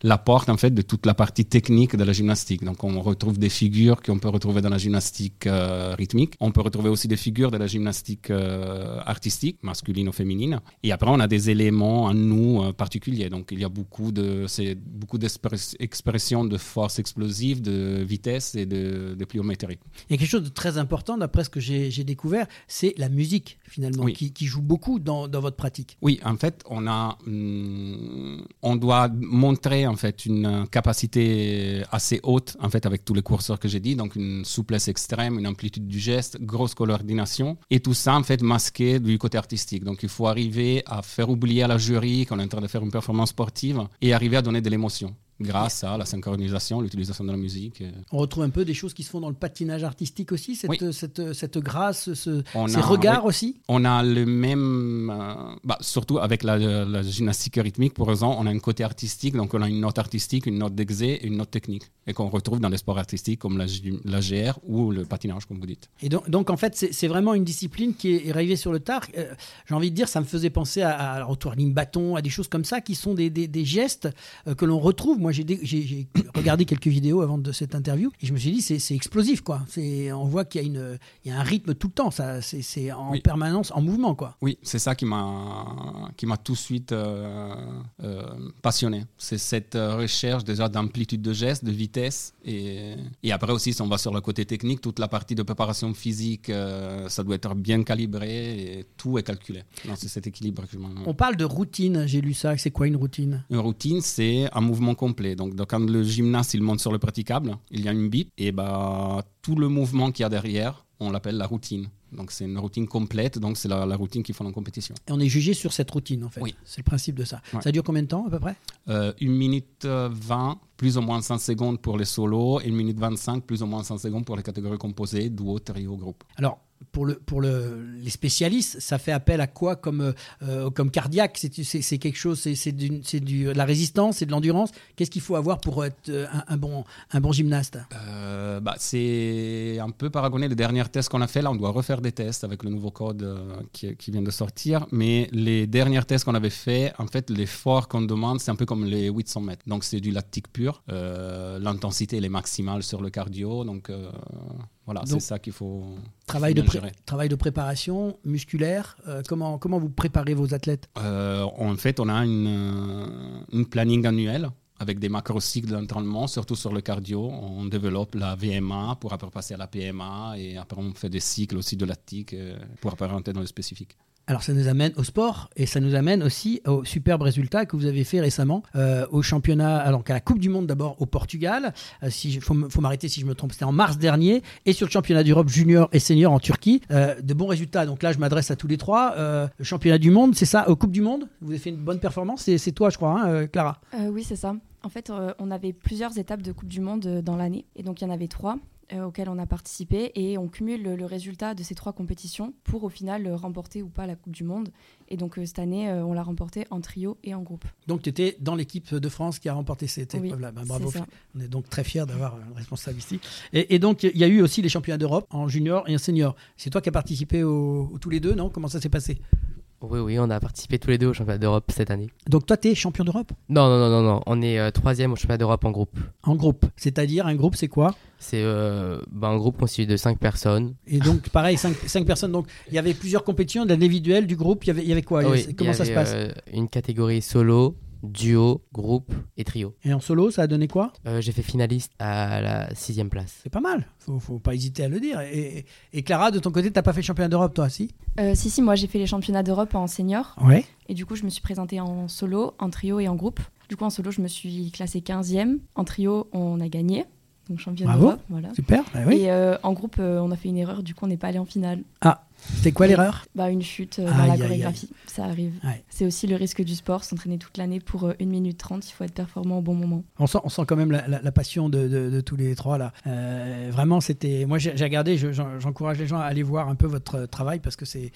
l'apport en fait de toute la partie technique de la gymnastique. Donc on retrouve des figures qu'on peut retrouver dans la gymnastique euh, rythmique. On peut retrouver aussi des figures de la gymnastique euh, artistique, masculine ou féminine. Et après, on a des éléments en nous euh, particuliers. Donc, il y a beaucoup de, beaucoup d'expressions de force explosive, de vitesse et de, de pliométrie. Il y a quelque chose de très important, d'après ce que j'ai découvert, c'est la musique finalement, qui, qui, joue beaucoup dans, dans, votre pratique. Oui, en fait, on a, hum, on doit montrer en fait une capacité assez haute en fait avec tous les courseurs que j'ai dit donc une souplesse extrême, une amplitude du geste, grosse coordination, et tout ça en fait masqué du côté artistique. Donc il faut arriver à faire oublier à la jury qu'on est en train de faire une performance sportive et arriver à donner de l'émotion grâce à la synchronisation, l'utilisation de la musique. On retrouve un peu des choses qui se font dans le patinage artistique aussi, cette, cette, cette, grâce, ce, ces regards aussi? On a le même, euh, bah, surtout avec la, gymnastique rythmique, pour exemple, on a un côté artistique, donc on a une note artistique, une note d'exé et une note technique, et qu'on retrouve dans les sports artistiques comme la, la, GR ou le patinage, comme vous dites. Et donc, donc en fait, c'est vraiment une discipline qui est arrivée sur le tard. Euh, j'ai envie de dire, ça me faisait penser à, à, au twirling bâton, à des choses comme ça, qui sont des, des, des gestes euh, que l'on retrouve. Moi, j'ai [COUGHS] regardé quelques vidéos avant de cette interview et je me suis dit c'est explosif quoi. On voit qu'il y, a une, il y a un rythme tout le temps, c'est en permanence en mouvement quoi. Oui, c'est ça qui m'a tout de suite euh, euh, passionné. C'est cette euh, recherche déjà d'amplitude de geste, de vitesse et, et, après aussi si on va sur le côté technique, toute la partie de préparation physique, ça doit être bien calibré et tout est calculé. C'est cet équilibre que je On parle de routine, j'ai lu ça. C'est quoi une routine? Une routine, c'est un mouvement complet donc, quand le gymnaste il monte sur le praticable, il y a une bip et bah, tout le mouvement qu'il y a derrière, on l'appelle la routine. Donc c'est une routine complète, donc c'est la, routine qu'il faut en compétition. Et on est jugé sur cette routine en fait. Oui. C'est le principe de ça. Ça dure combien de temps à peu près? Euh, Une minute 20, plus ou moins 100 secondes pour les solos, et une minute 25, plus ou moins 100 secondes pour les catégories composées, duo, trio, groupe. Alors pour, le, pour le, les spécialistes, ça fait appel à quoi comme, euh, comme cardiaque? C'est quelque chose, c'est de la résistance, c'est de l'endurance. Qu'est-ce qu'il faut avoir pour être euh, un, bon, un bon gymnaste? Euh, bah, C'est un peu paragonné le dernier test qu'on a fait. Là, on doit refaire des tests avec le nouveau code qui, qui, vient de sortir. Mais les derniers tests qu'on avait fait, en fait, l'effort qu'on demande, c'est un peu comme les 800 mètres. Donc, c'est du lactique pur. L'intensité, elle est maximale sur le cardio. Donc, voilà, c'est ça qu'il faut. Travail, de travail de préparation musculaire. Euh, comment, comment vous préparez vos athlètes? Euh, En fait, on a une, euh, une planning annuel avec des macro-cycles d'entraînement, surtout sur le cardio. On développe la VMA pour après passer à la PMA et après on fait des cycles aussi de lactique pour après rentrer dans le spécifique. Alors ça nous amène au sport et ça nous amène aussi au superbe résultat que vous avez fait récemment euh, au championnat, alors à la Coupe du Monde d'abord au Portugal. Euh, si faut, m'arrêter si je me trompe, c'était en mars dernier et sur le championnat d'Europe junior et senior en Turquie. Euh, de bons résultats. Donc là, je m'adresse à tous les trois. le championnat du monde, c'est ça, au Coupe du Monde? Vous avez fait une bonne performance? C'est toi, je crois, hein, Clara. oui, c'est ça. En fait, on avait plusieurs étapes de Coupe du Monde dans l'année et donc il y en avait trois. Euh, auxquelles on a participé et on cumule le, le résultat de ces trois compétitions pour au final euh, remporter ou pas la Coupe du Monde. Et donc euh, cette année, on l'a remporté en trio et en groupe. Donc tu étais dans l'équipe de France qui a remporté cette Oui, épreuve-là. Ben, bravo. On est donc très fiers d'avoir un responsable ici. Et, et donc il y a eu aussi les championnats d'Europe en junior et en senior. C'est toi qui as participé aux, aux tous les deux, non? Comment ça s'est passé? Oui, oui, on a participé tous les deux au championnat d'Europe cette année. Donc toi, tu es champion d'Europe? Non, non, non, non, non. On est euh, troisième au championnat d'Europe en groupe. en groupe. C'est-à-dire un groupe, c'est quoi? C'est euh, bah, un groupe constitué de cinq personnes. Et donc pareil, cinq, cinq personnes. Donc il y avait plusieurs compétitions, de l'individuel, du groupe. Il y avait, il y avait quoi? Oui, Comment il y ça se avait, passe? euh, Une catégorie solo, duo, groupe et trio. Et en solo, ça a donné quoi? Euh, J'ai fait finaliste à la sixième place. C'est pas mal. Faut, faut pas hésiter à le dire. Et, et Clara, de ton côté, t'as pas fait le championnat d'Europe, toi, si? Euh, si, si, moi j'ai fait les championnats d'Europe en senior. Ouais. Et du coup, je me suis présentée en solo, en trio et en groupe. Du coup, en solo, je me suis classée 15e. En trio, on a gagné. Donc championne d'Europe. Voilà. Super. Bah oui. Et euh, en groupe, euh, on a fait une erreur. Du coup, on n'est pas allé en finale. Ah, c'était quoi l'erreur Bah, une chute euh, dans Aïe, la aïe, chorégraphie. Ça arrive. Ouais. C'est aussi le risque du sport. S'entraîner toute l'année pour euh, 1 minute 30. Il faut être performant au bon moment. On sent, on sent quand même la, la- la passion de, de- de tous les trois là. Euh, vraiment, c'était. Moi, j'ai regardé. je- j'en- J'encourage les gens à aller voir un peu votre euh, travail parce que c'est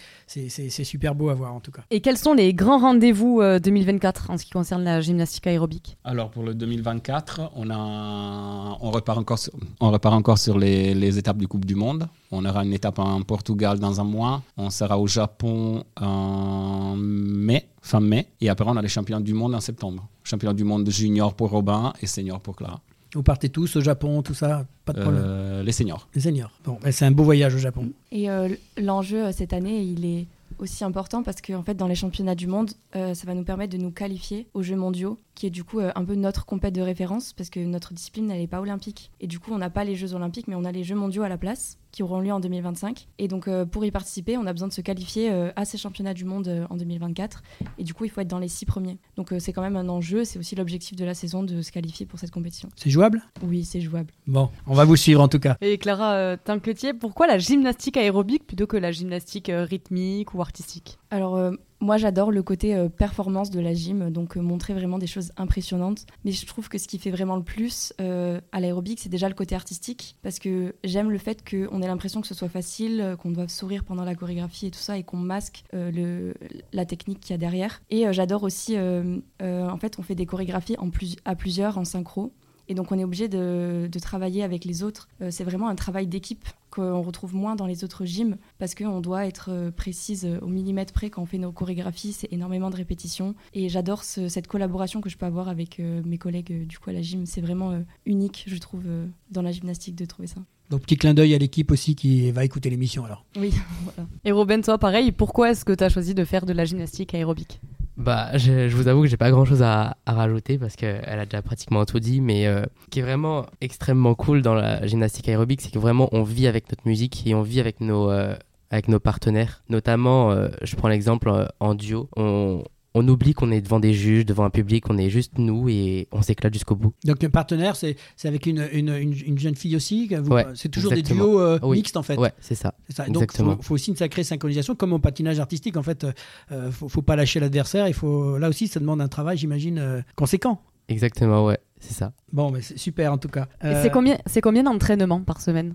super beau à voir en tout cas. Et quels sont les grands rendez-vous euh, 2024 en ce qui concerne la gymnastique aérobique? Alors pour le 2024, on, a, on, repart, encore sur, on repart encore sur les, les étapes du Coupe du Monde. On aura une étape en Portugal dans un mois. On sera au Japon en mai, fin mai. Et après, on a les championnats du monde en septembre. Championnat du monde junior pour Robin et senior pour Clara. Vous partez tous au Japon, tout ça, pas de problème. Euh, les seniors. Les seniors. Bon, bah, c'est un beau voyage au Japon. Et euh, l'enjeu euh, cette année, il est aussi important parce que en fait, dans les championnats du monde, euh, ça va nous permettre de nous qualifier aux Jeux mondiaux, qui est du coup euh, un peu notre compète de référence parce que notre discipline, elle n'est pas olympique. Et du coup, on n'a pas les Jeux olympiques, mais on a les Jeux mondiaux à la place qui auront lieu en 2025. Et donc, euh, pour y participer, on a besoin de se qualifier euh, à ces championnats du monde euh, en 2024. Et du coup, il faut être dans les six premiers. Donc, euh, c'est quand même un enjeu. C'est aussi l'objectif de la saison de se qualifier pour cette compétition. C'est jouable? Oui, c'est jouable. Bon, on va vous suivre en tout cas. Et Clara euh, Tinquetier, pourquoi la gymnastique aérobique plutôt que la gymnastique euh, rythmique ou artistique? Alors, euh, moi, j'adore le côté euh, performance de la gym, donc euh, montrer vraiment des choses impressionnantes. Mais je trouve que ce qui fait vraiment le plus euh, à l'aérobic, c'est déjà le côté artistique, parce que j'aime le fait qu'on ait l'impression que ce soit facile, qu'on doive sourire pendant la chorégraphie et tout ça, et qu'on masque la technique qu'il y a derrière. Et j'adore aussi, en fait, on fait des chorégraphies à plusieurs, en synchro. Et donc on est obligé de, de travailler avec les autres. Euh, c'est vraiment un travail d'équipe qu'on retrouve moins dans les autres gyms parce qu'on doit être euh, précise euh, au millimètre près quand on fait nos chorégraphies. C'est énormément de répétitions. Et j'adore ce- cette collaboration que je peux avoir avec euh, mes collègues du coup à la gym. C'est vraiment euh, unique, je trouve, euh, dans la gymnastique de trouver ça. Donc petit clin d'œil à l'équipe aussi qui va écouter l'émission alors. Oui, [LAUGHS] voilà. Et Robin, toi, pareil, pourquoi est-ce que tu as choisi de faire de la gymnastique aérobique? Bah, je, vous avoue que j'ai pas grand chose à, rajouter parce qu'elle a déjà pratiquement tout dit, mais euh, ce qui est vraiment extrêmement cool dans la gymnastique aérobique, c'est que vraiment on vit avec notre musique et on vit avec nos, euh, avec nos partenaires. Notamment, euh, je prends l'exemple en duo, on, on oublie qu'on est devant des juges, devant un public, on est juste nous et on s'éclate jusqu'au bout. Donc un partenaire, c'est c'est avec une, une, une, une jeune fille aussi Ouais, C'est toujours des duos euh, Oui. mixtes en fait. Ouais, c'est ça. Donc, Exactement. faut, faut aussi une sacrée synchronisation, comme au patinage artistique. En fait, euh, euh, faut, faut pas lâcher l'adversaire. Il faut, là aussi, ça demande un travail, j'imagine, euh, conséquent. Exactement, ouais, c'est ça. Bon, mais c'est super en tout cas. Euh, c'est combien, c'est combien d'entraînements par semaine?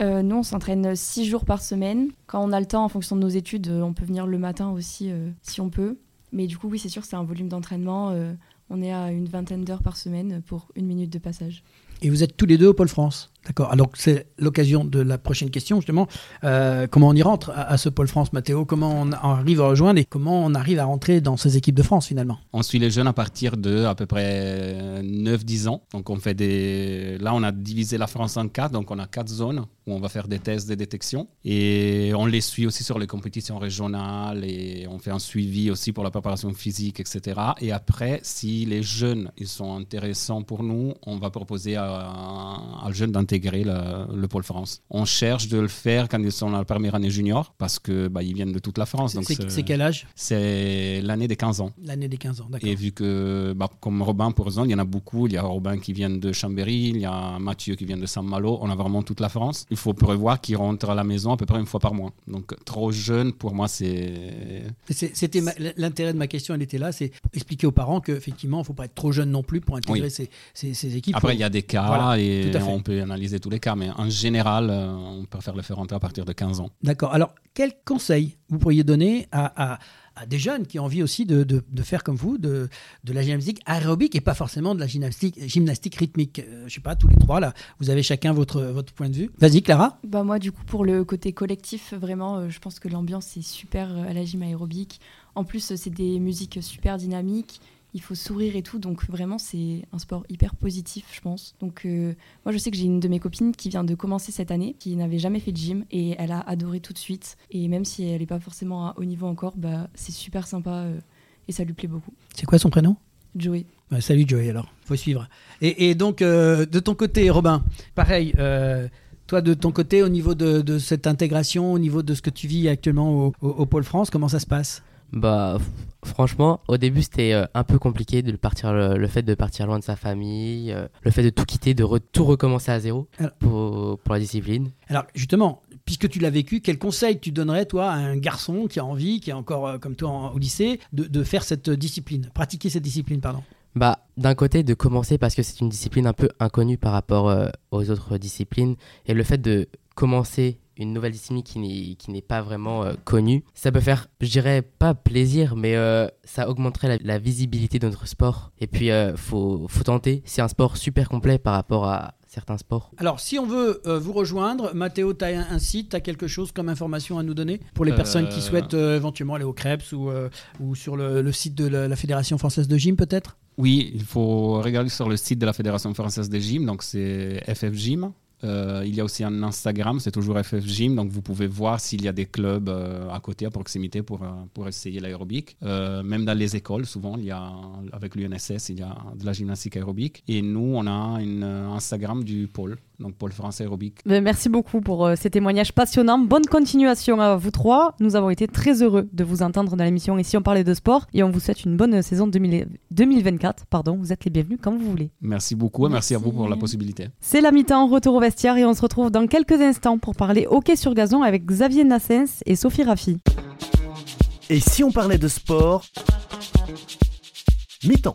Euh, nous, on s'entraîne six jours par semaine. Quand on a le temps, en fonction de nos études, euh, on peut venir le matin aussi euh, si on peut. Mais du coup, oui, c'est sûr, c'est un volume d'entraînement. euh, on est à une vingtaine d'heures par semaine pour une minute de passage. Et vous êtes tous les deux au Pôle France. D'accord. Alors c'est l'occasion de la prochaine question justement. Euh, comment on y rentre à, ce Pôle France, Mathéo? Comment on arrive à rejoindre et comment on arrive à rentrer dans ces équipes de France finalement? On suit les jeunes à partir de à peu près 9-10 ans. Donc on fait des. Là, on a divisé la France en quatre. Donc on a quatre zones où on va faire des tests de détection. Et on les suit aussi sur les compétitions régionales et on fait un suivi aussi pour la préparation physique, etc. Et après, si les jeunes ils sont intéressants pour nous, on va proposer à, à le jeune d'intégrer le, le pôle France. On cherche de le faire quand ils sont dans la première année junior parce que bah, ils viennent de toute la France. Donc C'est quel âge? C'est l'année des 15 ans. L'année des 15 ans. D'accord. Et vu que, bah, comme Robin pour exemple, il y en a beaucoup. Il y a Robin qui vient de Chambéry, il y a Mathieu qui vient de Saint-Malo. On a vraiment toute la France. Il faut prévoir qu'ils rentrent à la maison à peu près une fois par mois. Donc, trop jeune, pour moi, c'est. C'était l'intérêt de ma question, elle était là, c'est expliquer aux parents qu'effectivement, il ne faut pas être trop jeune non plus pour intégrer Oui. ces, ces- ces équipes. Après, Faut- il y a des cas Voilà, et on peut analyser tous les cas, mais en général, on préfère le faire entrer à partir de 15 ans. D'accord. Alors, quel conseil vous pourriez donner à, des jeunes qui ont envie aussi de, faire comme vous, de, la gymnastique aérobique et pas forcément de la gymnastique, gymnastique rythmique? Je Je sais pas, tous les trois, là, vous avez chacun votre, votre point de vue. Vas-y, Clara. Bah moi, du coup, pour le côté collectif, vraiment, je pense que l'ambiance est super à la gym aérobique. En plus, c'est des musiques super dynamiques il faut sourire et tout. Donc vraiment, c'est un sport hyper positif, je pense. Donc euh, moi, je sais que j'ai une de mes copines qui vient de commencer cette année, qui n'avait jamais fait de gym et elle a adoré tout de suite. Et même si elle n'est pas forcément à haut niveau encore, bah, c'est super sympa euh, et ça lui plaît beaucoup. C'est quoi son prénom? Joey. Bah, salut Joey alors, faut suivre. Et, donc euh, de ton côté, Robin, pareil. toi, de ton côté, au niveau de, cette intégration, au niveau de ce que tu vis actuellement au Pôle France, comment ça se passe? Bah, franchement, au début, c'était euh, un peu compliqué de partir, le, fait de partir loin de sa famille, euh, le fait de tout quitter, de tout recommencer à zéro pour, pour, la discipline. Alors, justement, puisque tu l'as vécu, quel conseil tu donnerais, toi, à un garçon qui a envie, qui est encore euh, comme toi au lycée, de, de, faire cette discipline, pratiquer cette discipline, pardon? Bah, d'un côté, de commencer parce que c'est une discipline un peu inconnue par rapport aux autres disciplines. Et le fait de commencer une nouvelle discipline qui n'est pas vraiment euh, connue. Ça peut faire, je dirais pas plaisir, mais euh, ça augmenterait la, visibilité de notre sport. Et puis, euh, faut, faut tenter. C'est un sport super complet par rapport à certains sports. Alors, si on veut vous rejoindre, Mathéo, tu as un, site, tu as quelque chose comme information à nous donner pour les personnes qui souhaitent éventuellement aller au Krebs ou, ou sur le, site de la, Fédération française de gym peut-être? Oui, il faut regarder sur le site de la Fédération française de gym, donc c'est FF Gym. Euh, il y a aussi un Instagram, c'est toujours FF Gym, donc vous pouvez voir s'il y a des clubs euh, à côté, à proximité pour, euh, pour essayer l'aérobique. même dans les écoles, souvent, il y a, avec l'UNSS, il y a de la gymnastique aérobique. Et nous, on a un Instagram du pôle donc Pôle français aérobique. Ben, merci beaucoup pour ces témoignages passionnants. Bonne continuation à vous trois. Nous avons été très heureux de vous entendre dans l'émission Ici on parlait de sport et on vous souhaite une bonne saison 2024. Pardon, vous êtes les bienvenus quand vous voulez. Merci beaucoup et merci, à vous pour la possibilité. C'est la mi-temps, retour au vestiaire et on se retrouve dans quelques instants pour parler hockey sur gazon avec Xavier Nassens et Sophie Raffi. Et si on parlait de sport? Mi-temps.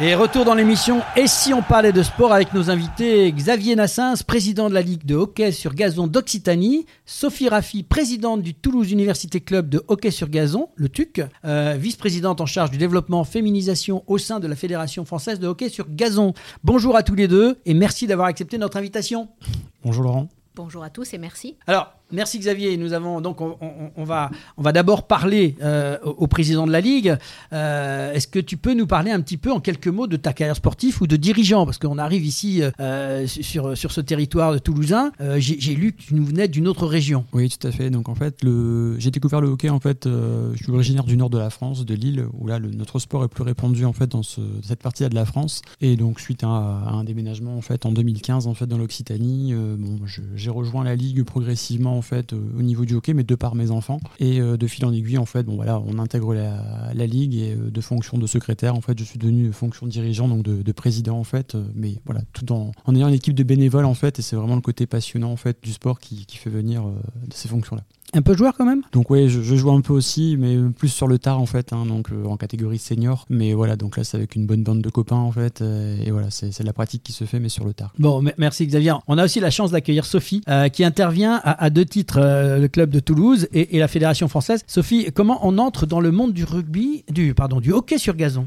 Et retour dans l'émission Et si on parlait de sport avec nos invités Xavier Nassens, président de la Ligue de hockey sur gazon d'Occitanie, Sophie Raffi, présidente du Toulouse Université Club de hockey sur gazon, le TUC, euh, vice-présidente en charge du développement féminisation au sein de la Fédération française de hockey sur gazon. Bonjour à tous les deux et merci d'avoir accepté notre invitation. Bonjour Laurent. Bonjour à tous et merci. Alors, Merci Xavier. Nous avons donc on, va on va d'abord parler euh, au, président de la ligue. Euh, est-ce que tu peux nous parler un petit peu en quelques mots de ta carrière sportive ou de dirigeant? Parce qu'on arrive ici euh, sur sur ce territoire de toulousain. J'ai lu que tu nous venais d'une autre région. Oui, tout à fait. Donc en fait, le j'ai découvert le hockey en fait. je suis originaire du nord de la France, de Lille, où là notre sport est plus répandu en fait dans cette partie-là de la France. Et donc suite à, un déménagement en fait en 2015 en fait dans l'Occitanie, bon, j'ai rejoint la ligue progressivement euh, au niveau du hockey, mais de par mes enfants. Et euh, de fil en aiguille, en fait, on intègre la, ligue et euh, de fonction de secrétaire, en fait, je suis devenu fonction de dirigeant, donc de, président en fait. mais voilà, tout en, en, ayant une équipe de bénévoles en fait, et c'est vraiment le côté passionnant en fait du sport qui, qui fait venir de ces fonctions-là. Un peu joueur quand même? Donc oui, je, joue un peu aussi, mais plus sur le tard en fait, hein, donc en catégorie senior. Mais voilà, donc là c'est avec une bonne bande de copains en fait, et voilà, c'est la pratique qui se fait, mais sur le tard. Bon, merci Xavier. On a aussi la chance d'accueillir Sophie, qui intervient à, deux titres euh, le club de Toulouse et, la fédération française. Sophie, comment on entre dans le monde du rugby, du pardon, du hockey sur gazon?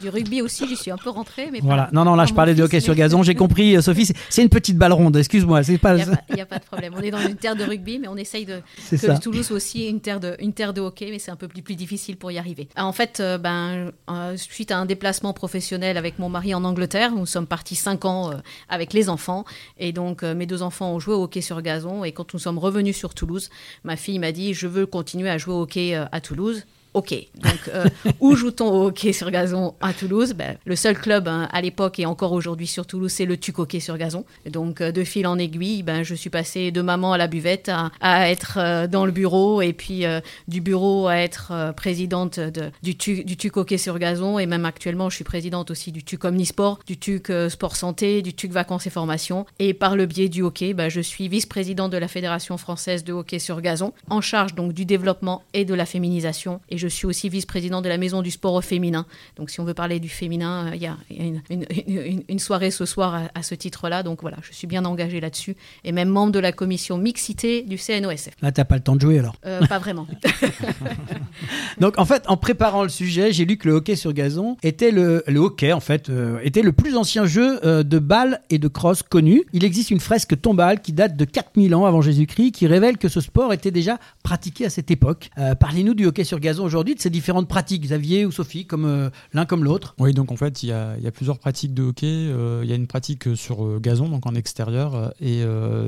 Du rugby aussi, j'y suis un peu rentrée. Mais voilà, non, non, là je parlais de hockey sur gazon, j'ai compris, euh, Sophie, c'est une petite balle ronde, excuse-moi. Il pas... n'y a, pas de problème, on est dans une terre de rugby, mais on essaye de. Que Toulouse aussi une terre, de, une terre de hockey, mais c'est un peu plus, plus difficile pour y arriver. En fait, euh, ben, euh, suite à un déplacement professionnel avec mon mari en Angleterre, nous sommes partis 5 ans avec les enfants, et donc mes deux enfants ont joué au hockey sur gazon, et quand nous sommes revenus sur Toulouse, ma fille m'a dit Je veux continuer à jouer au hockey à Toulouse. Ok, donc euh, où joue-t-on au hockey sur gazon à Toulouse? Ben, Le seul club hein, à l'époque et encore aujourd'hui sur Toulouse, c'est le TUC hockey sur gazon. Donc euh, de fil en aiguille, ben, je suis passée de maman à la buvette à, être euh, dans le bureau et puis du bureau à être présidente de, du, TUC, du TUC hockey sur gazon et même actuellement je suis présidente aussi du TUC Omnisport, du TUC Sport Santé, du TUC Vacances et Formation. Et par le biais du hockey, ben, je suis vice-présidente de la Fédération française de hockey sur gazon, en charge donc du développement et de la féminisation. Et je suis aussi vice-présidente de la Maison du Sport au féminin. Donc si on veut parler du féminin, euh, il y a, une, soirée ce soir à, ce titre-là. Donc voilà, je suis bien engagée là-dessus et même membre de la commission mixité du CNOSF. Là, t'as pas le temps de jouer alors euh, Pas vraiment. [LAUGHS] [LAUGHS] Donc en fait, en préparant le sujet, j'ai lu que le hockey sur gazon était le, le hockey en fait euh, était le plus ancien jeu de balle et de crosse connu. Il existe une fresque tombale qui date de 4000 ans avant Jésus-Christ qui révèle que ce sport était déjà pratiqué à cette époque. Parlez-nous du hockey sur gazon aujourd'hui, de ces différentes pratiques, Xavier ou Sophie, comme l'un comme l'autre? Oui, donc en fait, il y a, plusieurs pratiques de hockey. il y a une pratique sur gazon, donc en extérieur, et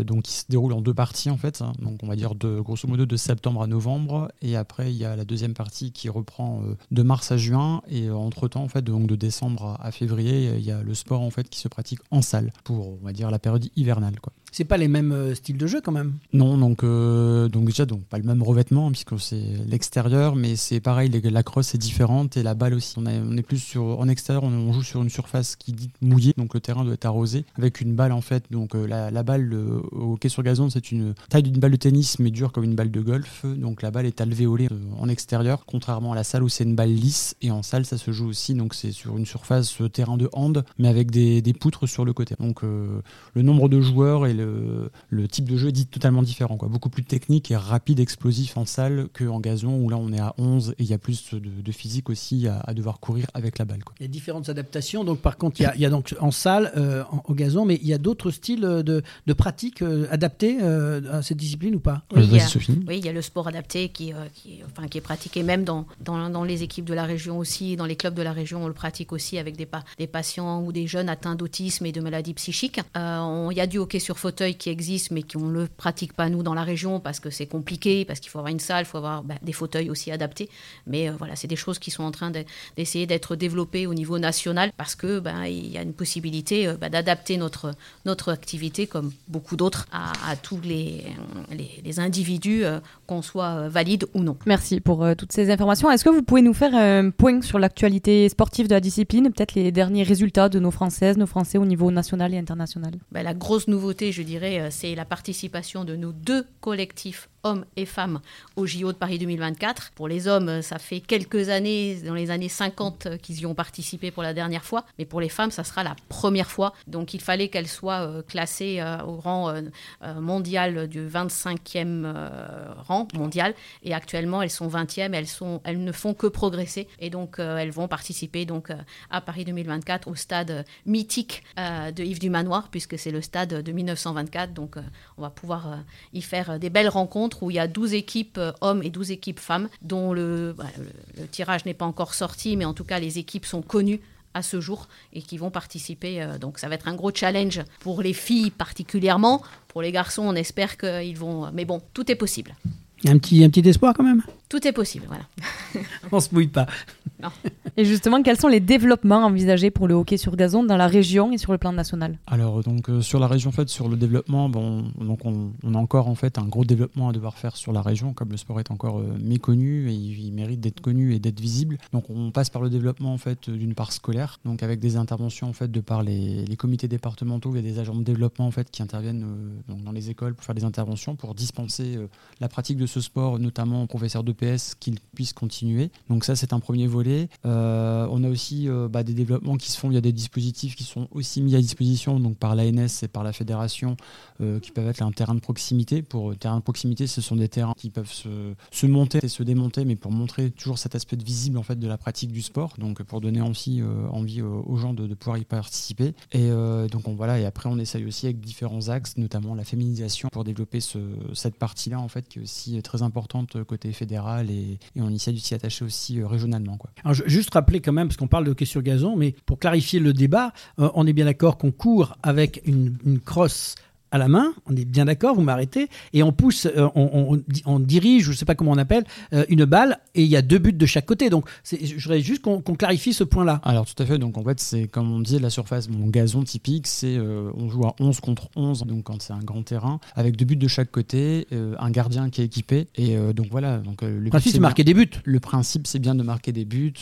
donc qui se déroule en deux parties en fait. Donc on va dire de grosso modo de septembre à novembre, et après il y a la deuxième partie qui reprend de mars à juin, et entre temps en fait donc de décembre à, février, il y a le sport en fait qui se pratique en salle pour on va dire la période hivernale quoi. C'est pas les mêmes styles de jeu quand même. Non, donc donc déjà donc pas le même revêtement puisque c'est l'extérieur, mais c'est pareil la crosse est différente et la balle aussi. On, est plus sur en extérieur, on, joue sur une surface qui dit mouillée, donc le terrain doit être arrosé avec une balle en fait. Donc la, la, balle au hockey sur gazon, c'est une taille d'une balle de tennis mais dure comme une balle de golf. Donc la balle est alvéolée en extérieur, contrairement à la salle où c'est une balle lisse et en salle ça se joue aussi. Donc c'est sur une surface terrain de hand mais avec des, des poutres sur le côté. Donc le nombre de joueurs et le, le type de jeu est dit totalement différent. Quoi. Beaucoup plus technique et rapide, explosif en salle qu'en gazon où là on est à 11 et il y a plus de, physique aussi à, devoir courir avec la balle. Quoi. Il y a différentes adaptations. Donc par contre, il y a, donc en salle, euh, au gazon, mais il y a d'autres styles de, de pratiques euh, adaptés euh, à cette discipline ou pas? Oui, il y a, oui, il y a le sport adapté qui, qui, enfin, qui est pratiqué même dans, dans, dans, les équipes de la région aussi, dans les clubs de la région, on le pratique aussi avec des, des patients ou des jeunes atteints d'autisme et de maladies psychiques. il y a du hockey sur fauteuil qui existe, mais qui on ne le pratique pas nous dans la région parce que c'est compliqué, parce qu'il faut avoir une salle, il faut avoir bah, des fauteuils aussi adaptés. Mais euh, voilà, c'est des choses qui sont en train d'essayer d'être développées au niveau national parce que ben, il y a une possibilité euh, ben, d'adapter notre, notre activité, comme beaucoup d'autres, à, tous les, les, individus, euh, qu'on soit valide ou non. Merci pour toutes ces informations. Est-ce que vous pouvez nous faire un point sur l'actualité sportive de la discipline, peut-être les derniers résultats de nos Françaises, nos Français au niveau national et international? La grosse nouveauté, je dirais, c'est la participation de nos deux collectifs hommes et femmes au JO de Paris 2024. Pour les hommes, ça fait quelques années, dans les années 50, qu'ils y ont participé pour la dernière fois. Mais pour les femmes, ça sera la première fois. Donc il fallait qu'elles soient euh, classées euh, au rang euh, mondial du 25e rang mondial. Et actuellement, elles sont 20e. Elles, sont, elles ne font que progresser. Et donc, elles vont participer donc, à Paris 2024 au stade mythique de Yves du Manoir, puisque c'est le stade de 1924. Donc, on va pouvoir y faire des belles rencontres où il y a 12 équipes euh, hommes et 12 équipes femmes, dont le, le, tirage n'est pas encore sorti, mais en tout cas les équipes sont connues à ce jour et qui vont participer. Euh, donc ça va être un gros challenge pour les filles particulièrement. Pour les garçons, on espère qu'ils vont... Mais bon, tout est possible. Un petit, un petit espoir quand même? Tout est possible, voilà. [LAUGHS] on se mouille pas. Et justement, quels sont les développements envisagés pour le hockey sur gazon dans la région et sur le plan national Alors, donc euh, sur la région, en fait, sur le développement, bon, donc on, a encore en fait un gros développement à devoir faire sur la région, comme le sport est encore euh, méconnu et il, mérite d'être connu et d'être visible. Donc, on passe par le développement en fait d'une part scolaire, donc avec des interventions en fait de par les, comités départementaux, a des agents de développement en fait qui interviennent euh, dans les écoles pour faire des interventions, pour dispenser la pratique de ce sport, notamment aux professeurs d'EPS, qu'ils puissent continuer. Donc ça, c'est un premier volet. On a aussi bah, des développements qui se font. Il y a des dispositifs qui sont aussi mis à disposition donc par l'ANS et par la fédération qui peuvent être un terrain de proximité. Pour terrain de proximité, ce sont des terrains qui peuvent se, monter et se démonter, mais pour montrer toujours cet aspect visible en fait de la pratique du sport. Donc pour donner aussi envie aux gens de, pouvoir y participer. Et donc on, voilà. Et après on essaye aussi avec différents axes, notamment la féminisation pour développer ce, cette partie-là en fait qui est aussi très importante côté fédéral et, on essaie de s'y attacher aussi euh, régionalement. Juste rappeler quand même, parce qu'on parle de hockey sur gazon, mais pour clarifier le débat, euh, on est bien d'accord qu'on court avec une, une crosse à la main, on est bien d'accord, vous m'arrêtez, et on pousse, euh, on, on, dirige, je ne sais pas comment on appelle, euh, une balle, et il y a deux buts de chaque côté. Donc, je voudrais juste qu'on clarifie ce point-là. Alors, tout à fait. Donc, en fait, c'est comme on disait, la surface, mon gazon typique, c'est euh, on joue à 11 contre 11, donc quand c'est un grand terrain, avec deux buts de chaque côté, un gardien qui est équipé. Et donc, voilà. Donc, le principe, c'est marquer des buts. Le principe, c'est bien de marquer des buts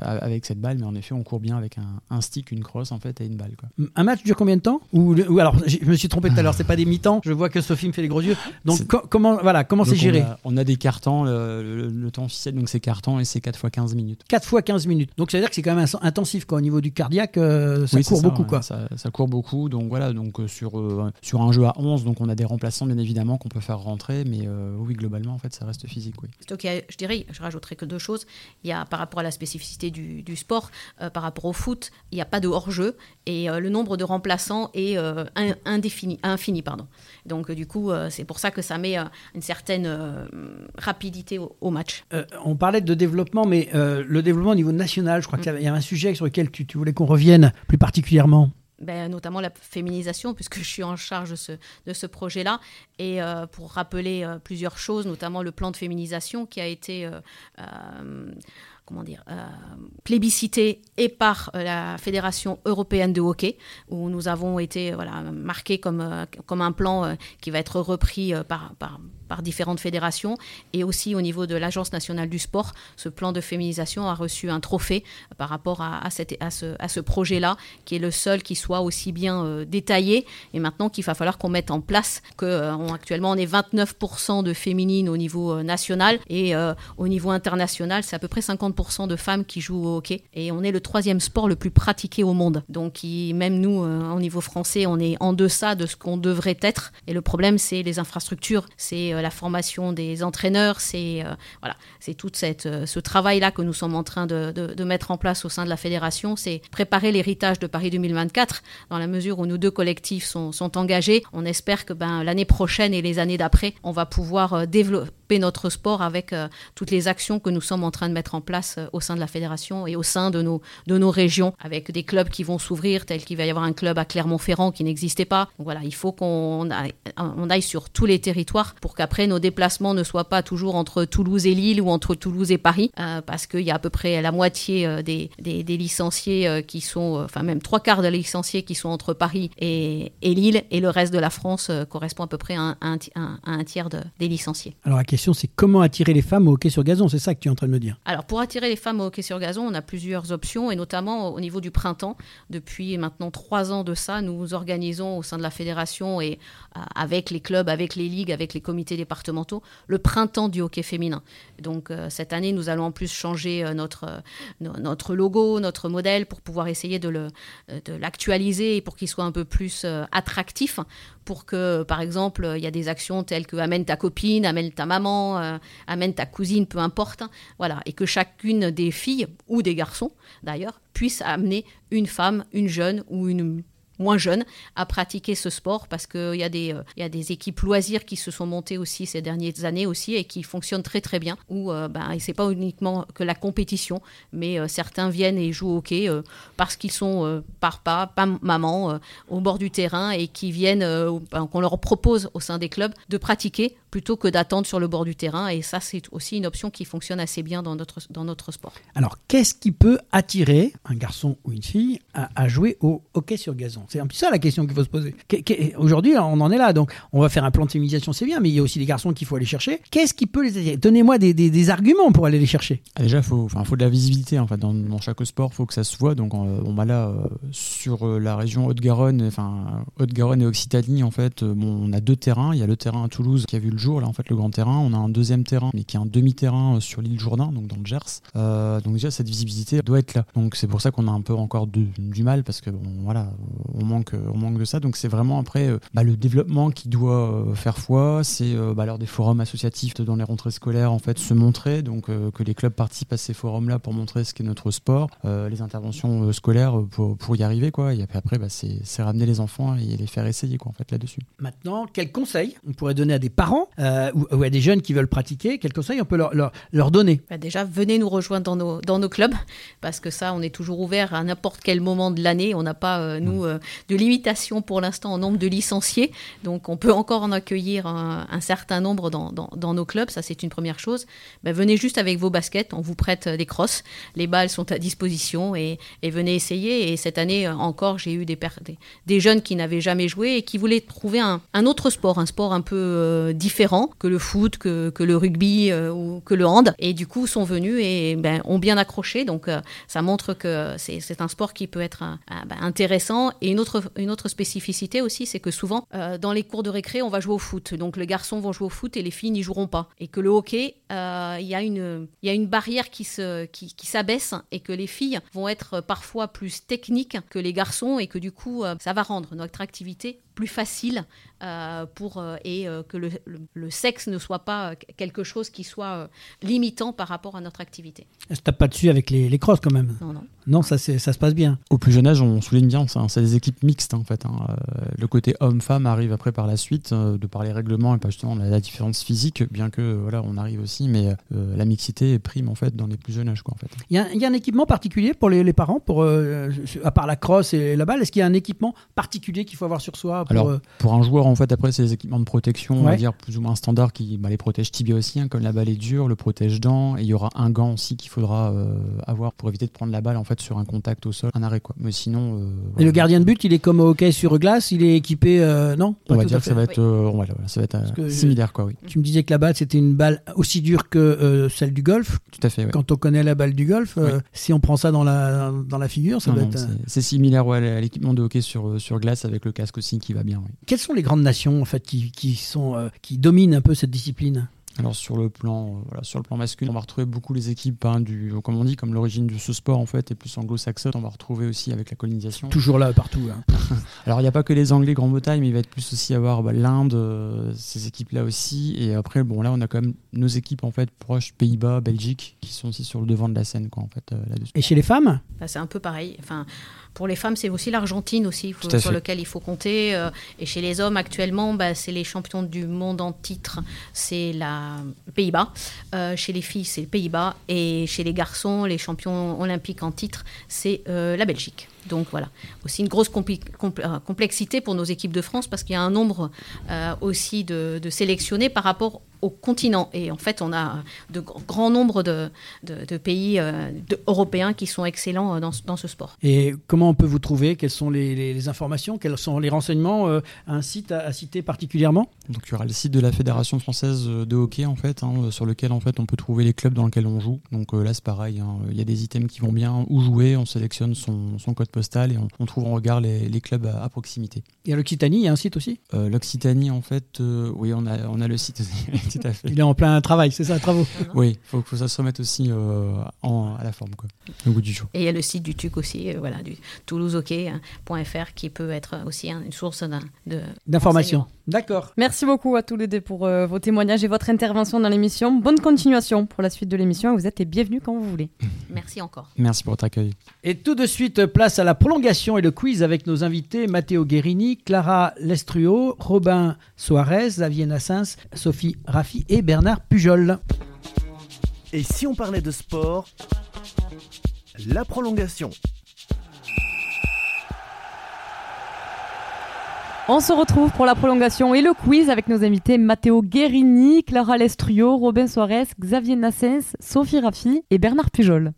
avec cette balle, mais en effet, on court bien avec un, stick, une crosse, en fait, et une balle. Quoi. Un match dure combien de temps? Ou, ou alors, je me suis trompé tout à l'heure, c'est pas des mi-temps. Je vois que Sophie me fait les gros yeux. Donc comment voilà, comment c'est géré on a, des cartons, le, temps officiel donc c'est cartons et c'est 4 fois 15 minutes. 4 fois 15 minutes. Donc ça veut dire que c'est quand même intensif quoi au niveau du cardiaque, euh, ça court beaucoup quoi. Ça, court beaucoup donc voilà, donc euh, sur euh, sur un jeu à 11, donc on a des remplaçants bien évidemment qu'on peut faire rentrer mais oui, globalement en fait, ça reste physique oui. OK, je dirais je rajouterai que deux choses. Il y a par rapport à la spécificité du, du sport, par rapport au foot, il n'y a pas de hors-jeu et le nombre de remplaçants est indéfini infini. Pardon. Donc, du coup, euh, c'est pour ça que ça met euh, une certaine euh, rapidité au, match. on parlait de développement, mais le développement au niveau national, je crois qu'il y a un sujet sur lequel tu, voulais qu'on revienne plus particulièrement. Ben, notamment la féminisation, puisque je suis en charge de ce, de ce projet-là. Et pour rappeler plusieurs choses, notamment le plan de féminisation qui a été comment dire, euh, plébiscité et par euh, la Fédération européenne de hockey, où nous avons été marqués comme, euh, comme un plan qui va être repris par, par différentes fédérations et aussi au niveau de l'Agence nationale du sport. Ce plan de féminisation a reçu un trophée par rapport à, cette, à ce, à ce projet-là, qui est le seul qui soit aussi bien euh, détaillé. Et maintenant qu'il va falloir qu'on mette en place que euh, actuellement on est 29% de féminines au niveau euh, national et au niveau international, c'est à peu près 50% de femmes qui jouent au hockey. Et on est le troisième sport le plus pratiqué au monde. Donc même nous, au niveau français, on est en deçà de ce qu'on devrait être. Et le problème, c'est les infrastructures, c'est euh, la formation des entraîneurs, c'est euh, tout euh, ce travail-là que nous sommes en train de, mettre en place au sein de la fédération, c'est préparer l'héritage de Paris 2024 dans la mesure où nos deux collectifs sont, engagés. On espère que ben, l'année prochaine et les années d'après, on va pouvoir notre sport avec euh, toutes les actions que nous sommes en train de mettre en place euh, au sein de la fédération et au sein de nos, de nos régions, avec des clubs qui vont s'ouvrir, tel qu'il va y avoir un club à Clermont-Ferrand qui n'existait pas. Donc voilà, il faut qu'on aille, sur tous les territoires pour qu'après nos déplacements ne soient pas toujours entre Toulouse et Lille ou entre Toulouse et Paris, euh, parce qu'il y a à peu près la moitié des, des, licenciés qui sont, enfin même trois quarts des licenciés qui sont entre Paris et, et Lille, et le reste de la France correspond à peu près à un, tiers de, des licenciés. Alors, c'est comment attirer les femmes au hockey sur gazon. C'est ça que tu es en train de me dire. Alors, pour attirer les femmes au hockey sur gazon, on a plusieurs options, et notamment au niveau du printemps. Depuis maintenant trois ans de ça, nous organisons au sein de la fédération et euh, avec les clubs, avec les ligues, avec les comités départementaux, le printemps du hockey féminin. Donc, euh, cette année, nous allons en plus changer euh, notre, notre logo, notre modèle pour pouvoir essayer de l'actualiser et pour qu'il soit un peu plus attractif pour que, par exemple, il y a des actions telles que amène ta copine, amène ta maman, euh, amène ta cousine, peu importe, hein, voilà, et que chacune des filles ou des garçons, d'ailleurs, puisse amener une femme, une jeune ou une moins jeunes à pratiquer ce sport parce qu'il y, a des, euh, y a des équipes loisirs qui se sont montées aussi ces dernières années aussi et qui fonctionnent très très bien où euh, ben, c'est pas uniquement que la compétition mais euh, certains viennent et jouent au hockey parce qu'ils sont par pas, pas maman au bord du terrain et qui viennent ben, qu'on leur propose au sein des clubs de pratiquer plutôt que d'attendre sur le bord du terrain et ça c'est aussi une option qui fonctionne assez bien dans notre, dans notre sport. Alors qu'est-ce qui peut attirer un garçon ou une fille à, à jouer au hockey sur gazon? C'est un peu ça la question qu'il faut se poser. Aujourd'hui, on en est là. Donc, on va faire un plan de féminisation, c'est bien, mais il y a aussi des garçons qu'il faut aller chercher. Qu'est-ce qui peut les aider Donnez-moi des, arguments pour aller les chercher. Ah, déjà, il faut, faut de la visibilité. En fait. dans, chaque sport, il faut que ça se voit. Donc, on, va là, euh, sur euh, la région Haute-Garonne, enfin, Haute-Garonne et Occitanie, en fait, euh, on a deux terrains. Il y a le terrain à Toulouse qui a vu le jour, là, en fait, le grand terrain. On a un deuxième terrain, mais qui est un demi-terrain sur l'île Jourdain, donc dans le Gers. donc déjà, cette visibilité doit être là. Donc c'est pour ça qu'on a un peu encore du mal, parce que, bon, voilà, on manque, on manque de ça. Donc c'est vraiment après bah, le développement qui doit faire foi. C'est bah, lors des forums associatifs dans les rentrées scolaires, en fait, se montrer. Donc que les clubs participent à ces forums-là pour montrer ce qu'est notre sport, les interventions scolaires pour, y arriver, quoi. Et après, bah, c'est ramener les enfants et les faire essayer, quoi, en fait, là-dessus. Maintenant, quels conseils on pourrait donner à des parents euh, ou, à des jeunes qui veulent pratiquer Quels conseils on peut leur, leur, donner bah, Déjà, venez nous rejoindre dans nos, dans nos clubs, parce que ça, on est toujours ouvert à n'importe quel moment de l'année. On n'a pas, euh, nous, euh, de limitation pour l'instant en nombre de licenciés, donc on peut encore en accueillir un, certain nombre dans, dans, nos clubs. Ça, c'est une première chose. Bah, venez juste avec vos baskets, on vous prête des crosses. Les balles sont à disposition et, et venez essayer. Et cette année encore, j'ai eu des, des, des jeunes qui n'avaient jamais joué et qui voulaient trouver un, un autre sport, un sport un peu euh, que le foot, que, le rugby euh, ou que le hand. Et du coup, sont venus et ben, ont bien accroché. Donc, euh, ça montre que c'est un sport qui peut être ben, intéressant. Et une autre, une autre spécificité aussi, c'est que souvent, dans les cours de récré, on va jouer au foot. Donc, les garçons vont jouer au foot et les filles n'y joueront pas. Et que le hockey, il y, a une, y a une barrière qui s'abaisse qui et que les filles vont être parfois plus techniques que les garçons et que du coup, ça va rendre notre activité plus facile euh, pour, euh, et euh, que le, le, sexe ne soit pas quelque chose qui soit limitant par rapport à notre activité. Elle se tape pas dessus avec les, les crosses quand même Non, non. Non, ça, ça se passe bien. Au plus jeune âge, on souligne bien, c'est des équipes mixtes en fait. Hein. Le côté homme-femme arrive après par la suite, de par les règlements et pas justement la, différence physique, bien que voilà, on arrive aussi, mais la mixité prime en fait dans les plus jeunes âges. Quoi, en fait. il, y a, il y a un équipement particulier pour les, les parents, pour, à part la crosse et la balle, est-ce qu'il y a un équipement particulier qu'il faut avoir sur soi alors, euh, pour un joueur, en fait, après, c'est les équipements de protection, on va dire plus ou moins standard qui bah, les protège tibia aussi, hein, comme la balle est dure, le protège dents, et il y aura un gant aussi qu'il faudra euh, avoir pour éviter de prendre la balle en fait sur un contact au sol, un arrêt quoi. Mais sinon. Euh, et le gardien de but, il est comme au hockey sur glace, il est équipé, non? On va dire que ça va être, ça va être similaire quoi, oui. Tu me disais que la balle c'était une balle aussi dure que celle du golf. Tout à fait. Quand on connaît la balle du golf, si on prend ça dans la dans la figure, ça va être. C'est similaire à l'équipement de hockey sur sur glace avec le casque aussi qui va bien. Quelles sont les grandes nations en fait qui, qui sont, euh, qui dominent un peu cette discipline? Alors sur le plan, euh, voilà, sur le plan masculin, on va retrouver beaucoup les équipes, hein, du, comme on dit, comme l'origine de ce sport en fait est plus anglo-saxonne. On va retrouver aussi avec la colonisation. Toujours là partout. Hein. [LAUGHS] Alors il n'y a pas que les Anglais Grande-Bretagne, mais il va être plus aussi avoir bah, l'Inde, euh, ces équipes-là aussi. Et après, bon là, on a quand même nos équipes en fait proches, Pays-Bas, Belgique, qui sont aussi sur le devant de la scène, quoi, en fait. là-dessus. Et chez les femmes? Bah, C'est un peu pareil. Enfin, pour les femmes, c'est aussi l'Argentine aussi, sur lequel il faut compter. Euh, et chez les hommes, actuellement, bah, c'est les champions du monde en titre, c'est la Pays-Bas. Euh, chez les filles, c'est les Pays-Bas. Et chez les garçons, les champions olympiques en titre, c'est euh, la Belgique. Donc voilà, aussi une grosse complexité pour nos équipes de France parce qu'il y a un nombre aussi de, de sélectionnés par rapport au continent. Et en fait, on a de grands nombres de, de, pays euh, européens qui sont excellents euh, dans, dans, ce sport. Et comment on peut vous trouver? Quelles sont les, les, informations? Quels sont les renseignements euh, Un site à, citer particulièrement? Donc il y aura le site de la Fédération française de hockey en fait, hein, sur lequel en fait on peut trouver les clubs dans lesquels on joue. Donc là c'est pareil, hein, il y a des items qui vont bien où jouer, on sélectionne son, son code postal et on, trouve en regard les, les clubs à, proximité. Et à l'Occitanie, il y a un site aussi? L'Occitanie en fait, oui on a, on a le site [LAUGHS] aussi. Il est en plein travail, c'est ça, travaux? Oui, il faut que ça se remette aussi euh, en, à la forme, quoi, au bout du jour. Et il y a le site du TUC aussi, euh, voilà, du toulousehockey.fr qui peut être aussi une source d'informations. D'accord. Merci beaucoup à tous les deux pour euh, vos témoignages et votre intervention dans l'émission. Bonne continuation pour la suite de l'émission. Vous êtes les bienvenus quand vous voulez. Merci encore. Merci pour votre accueil. Et tout de suite, place à la prolongation et le quiz avec nos invités Matteo Guérini, Clara Lestruo, Robin Soares, Xavier Nassens, Sophie Raffi et Bernard Pujol. Et si on parlait de sport, la prolongation. On se retrouve pour la prolongation et le quiz avec nos invités Matteo Guérini, Clara Lestruo, Robin Soares, Xavier Nassens, Sophie Raffi et Bernard Pujol.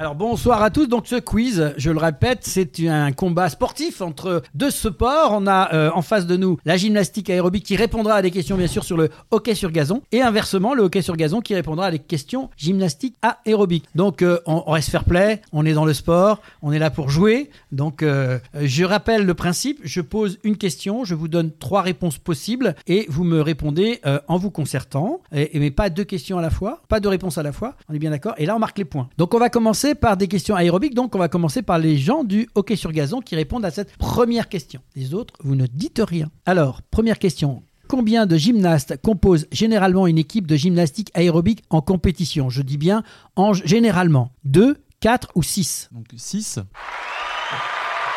Alors bonsoir à tous. Donc ce quiz, je le répète, c'est un combat sportif entre deux sports. On a euh, en face de nous la gymnastique aérobique qui répondra à des questions bien sûr sur le hockey sur gazon et inversement le hockey sur gazon qui répondra à des questions gymnastique aérobique. Donc euh, on, reste fair play, on est dans le sport, on est là pour jouer. Donc euh, je rappelle le principe, je pose une question, je vous donne trois réponses possibles et vous me répondez en vous concertant. Et, mais pas deux questions à la fois, pas deux réponses à la fois. On est bien d'accord Et là on marque les points. Donc on va commencer par des questions aérobiques. Donc, on va commencer par les gens du hockey sur gazon qui répondent à cette première question. Les autres, vous ne dites rien. Alors, première question. Combien de gymnastes composent généralement une équipe de gymnastique aérobique en compétition? Je dis bien en généralement. 2, 4 ou 6 Donc 6.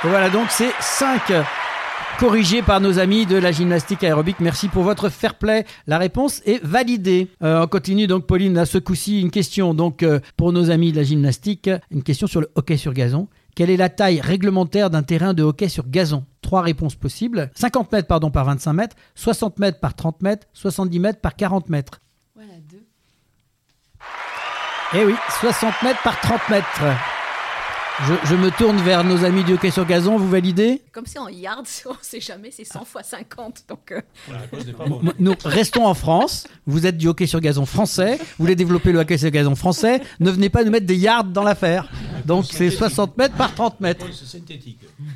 Voilà, donc c'est 5 corrigé par nos amis de la gymnastique aérobique. Merci pour votre fair play. La réponse est validée. Euh, on continue donc, Pauline, à ce coup-ci, une question donc euh, pour nos amis de la gymnastique, une question sur le hockey sur gazon. Quelle est la taille réglementaire d'un terrain de hockey sur gazon? Trois réponses possibles. 50 mètres pardon, par 25 mètres, 60 mètres par 30 mètres, 70 mètres par 40 mètres. Voilà, deux. Eh oui, 60 mètres par 30 mètres. Je, me tourne vers nos amis du hockey sur gazon, vous validez Comme c'est en yards, [LAUGHS] on ne sait jamais, c'est 100 fois 50. Donc euh. Nous restons en France, vous êtes du hockey sur gazon français, vous voulez développer le hockey sur gazon français, ne venez pas nous mettre des yards dans l'affaire. Donc c'est 60 mètres par 30 mètres.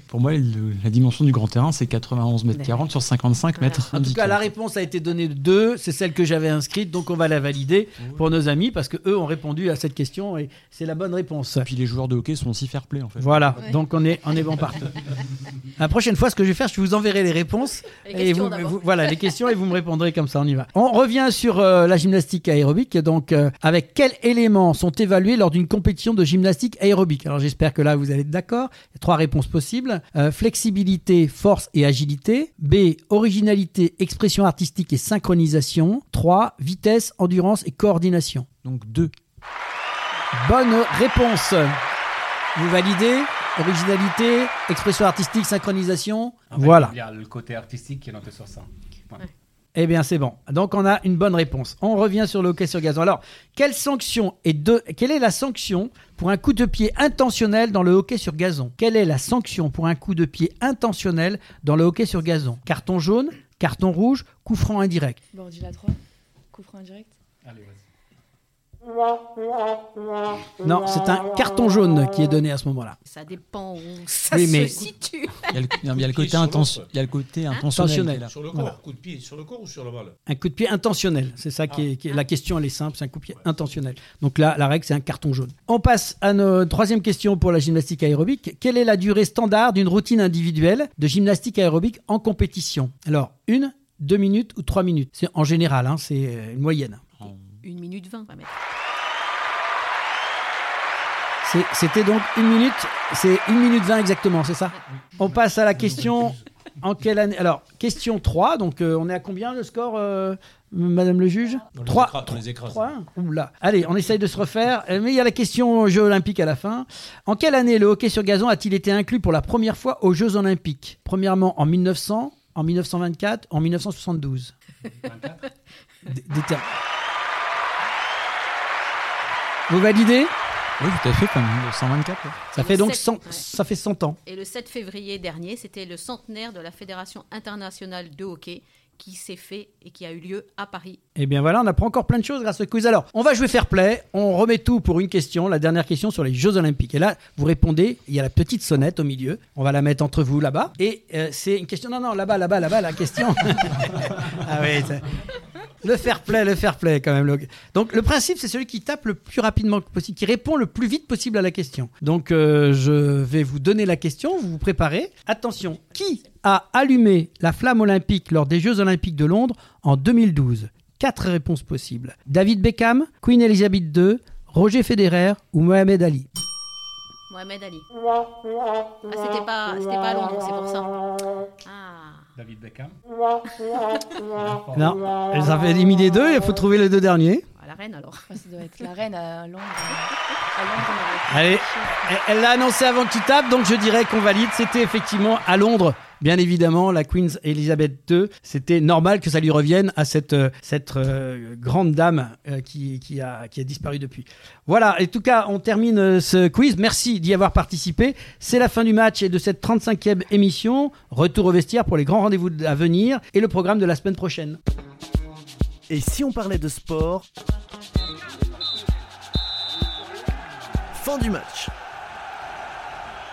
Pour moi, la dimension du grand terrain, c'est 91 mètres 40 sur 55 mètres. En tout cas, la réponse a été donnée de 2, c'est celle que j'avais inscrite, donc on va la valider pour nos amis parce qu'eux ont répondu à cette question et c'est la bonne réponse. Et puis les joueurs de hockey sont aussi fair play en fait. Voilà, donc on est, on est bon partout. [LAUGHS] La prochaine fois, ce que je vais faire, je vous enverrai les réponses. et vous, voilà, les questions et vous me répondrez comme ça, on y va. On revient sur euh, la gymnastique aérobique. Donc, euh, avec quels éléments sont évalués lors d'une compétition de gymnastique aérobique? Alors, j'espère que là, vous allez être d'accord. Il y a trois réponses possibles euh, flexibilité, force et agilité. B, originalité, expression artistique et synchronisation. 3, vitesse, endurance et coordination. Donc 2. Bonne réponse. Vous validez Originalité, expression artistique, synchronisation. voilà. Il y a le côté artistique qui est noté sur ça. Eh bien, c'est bon. Donc, on a une bonne réponse. On revient sur le hockey sur gazon. Alors, quelle sanction est de... quelle est la sanction pour un coup de pied intentionnel dans le hockey sur gazon? Quelle est la sanction pour un coup de pied intentionnel dans le hockey sur gazon? Carton jaune, carton rouge, coup franc indirect. Bon, on dit la 3. Coup franc indirect. Allez, vas-y. Non, c'est un carton jaune qui est donné à ce moment-là. Ça dépend où ça se situe. Il y a le, [LAUGHS] il y a le côté, il y a le côté intentionnel. Sur le corps, coup de pied, sur le corps ou sur balle Un coup de pied intentionnel, c'est ça qui, est, la question, elle est simple, c'est un coup de pied intentionnel. Donc là, la règle, c'est un carton jaune. On passe à notre troisième question pour la gymnastique aérobique. Quelle est la durée standard d'une routine individuelle de gymnastique aérobique en compétition? Alors, une, deux minutes ou trois minutes? C'est en général, hein, c'est une moyenne. 1 minute 20, va mettre. C'était donc une minute, c'est une minute 20 exactement, c'est ça? On passe à la question en quelle année Alors, question 3, donc euh, on est à combien le score, euh, Madame le juge? 3. les écrase. 3 Oula. Allez, on essaye de se refaire, euh, mais il y a la question Jeux Olympiques à la fin. En quelle année le hockey sur gazon a-t-il été inclus pour la première fois aux Jeux Olympiques? Premièrement en 1900, en 1924, en 1972 24 Vous validez oui, tout à fait, comme 124. Ça fait donc 100, ça fait 100 ans. Et le 7 février dernier, c'était le centenaire de la Fédération internationale de hockey qui s'est fait et qui a eu lieu à Paris. Et eh bien voilà, on apprend encore plein de choses grâce au quiz. Alors, on va jouer fair play, on remet tout pour une question, la dernière question sur les Jeux Olympiques. Et là, vous répondez, il y a la petite sonnette au milieu, on va la mettre entre vous là-bas. Et euh, c'est une question, non, non, là-bas, là-bas, là-bas, la question. [LAUGHS] ah oui, le fair play, le fair play quand même. Donc le principe, c'est celui qui tape le plus rapidement possible, qui répond le plus vite possible à la question. Donc euh, je vais vous donner la question, vous vous préparez. Attention, qui a allumé la flamme olympique lors des Jeux olympiques de Londres en 2012 Quatre réponses possibles. David Beckham, Queen Elizabeth II, Roger Federer ou Mohamed Ali? Mohamed Ali. Ah, c'était pas, pas c'est pour ça. Ah. David Beckham Non, elles avaient éliminé deux, il faut trouver les deux derniers. La reine alors. ça doit être la reine à Londres. Allez, elle l'a annoncé avant que tu tapes, donc je dirais qu'on valide. C'était effectivement à Londres. Bien évidemment, la Queen Elizabeth II, c'était normal que ça lui revienne à cette, euh, cette euh, grande dame euh, qui, qui, a, qui a disparu depuis. Voilà, en tout cas, on termine ce quiz. Merci d'y avoir participé. C'est la fin du match et de cette 35e émission. Retour au vestiaire pour les grands rendez-vous à venir et le programme de la semaine prochaine. Et si on parlait de sport? Fin du match.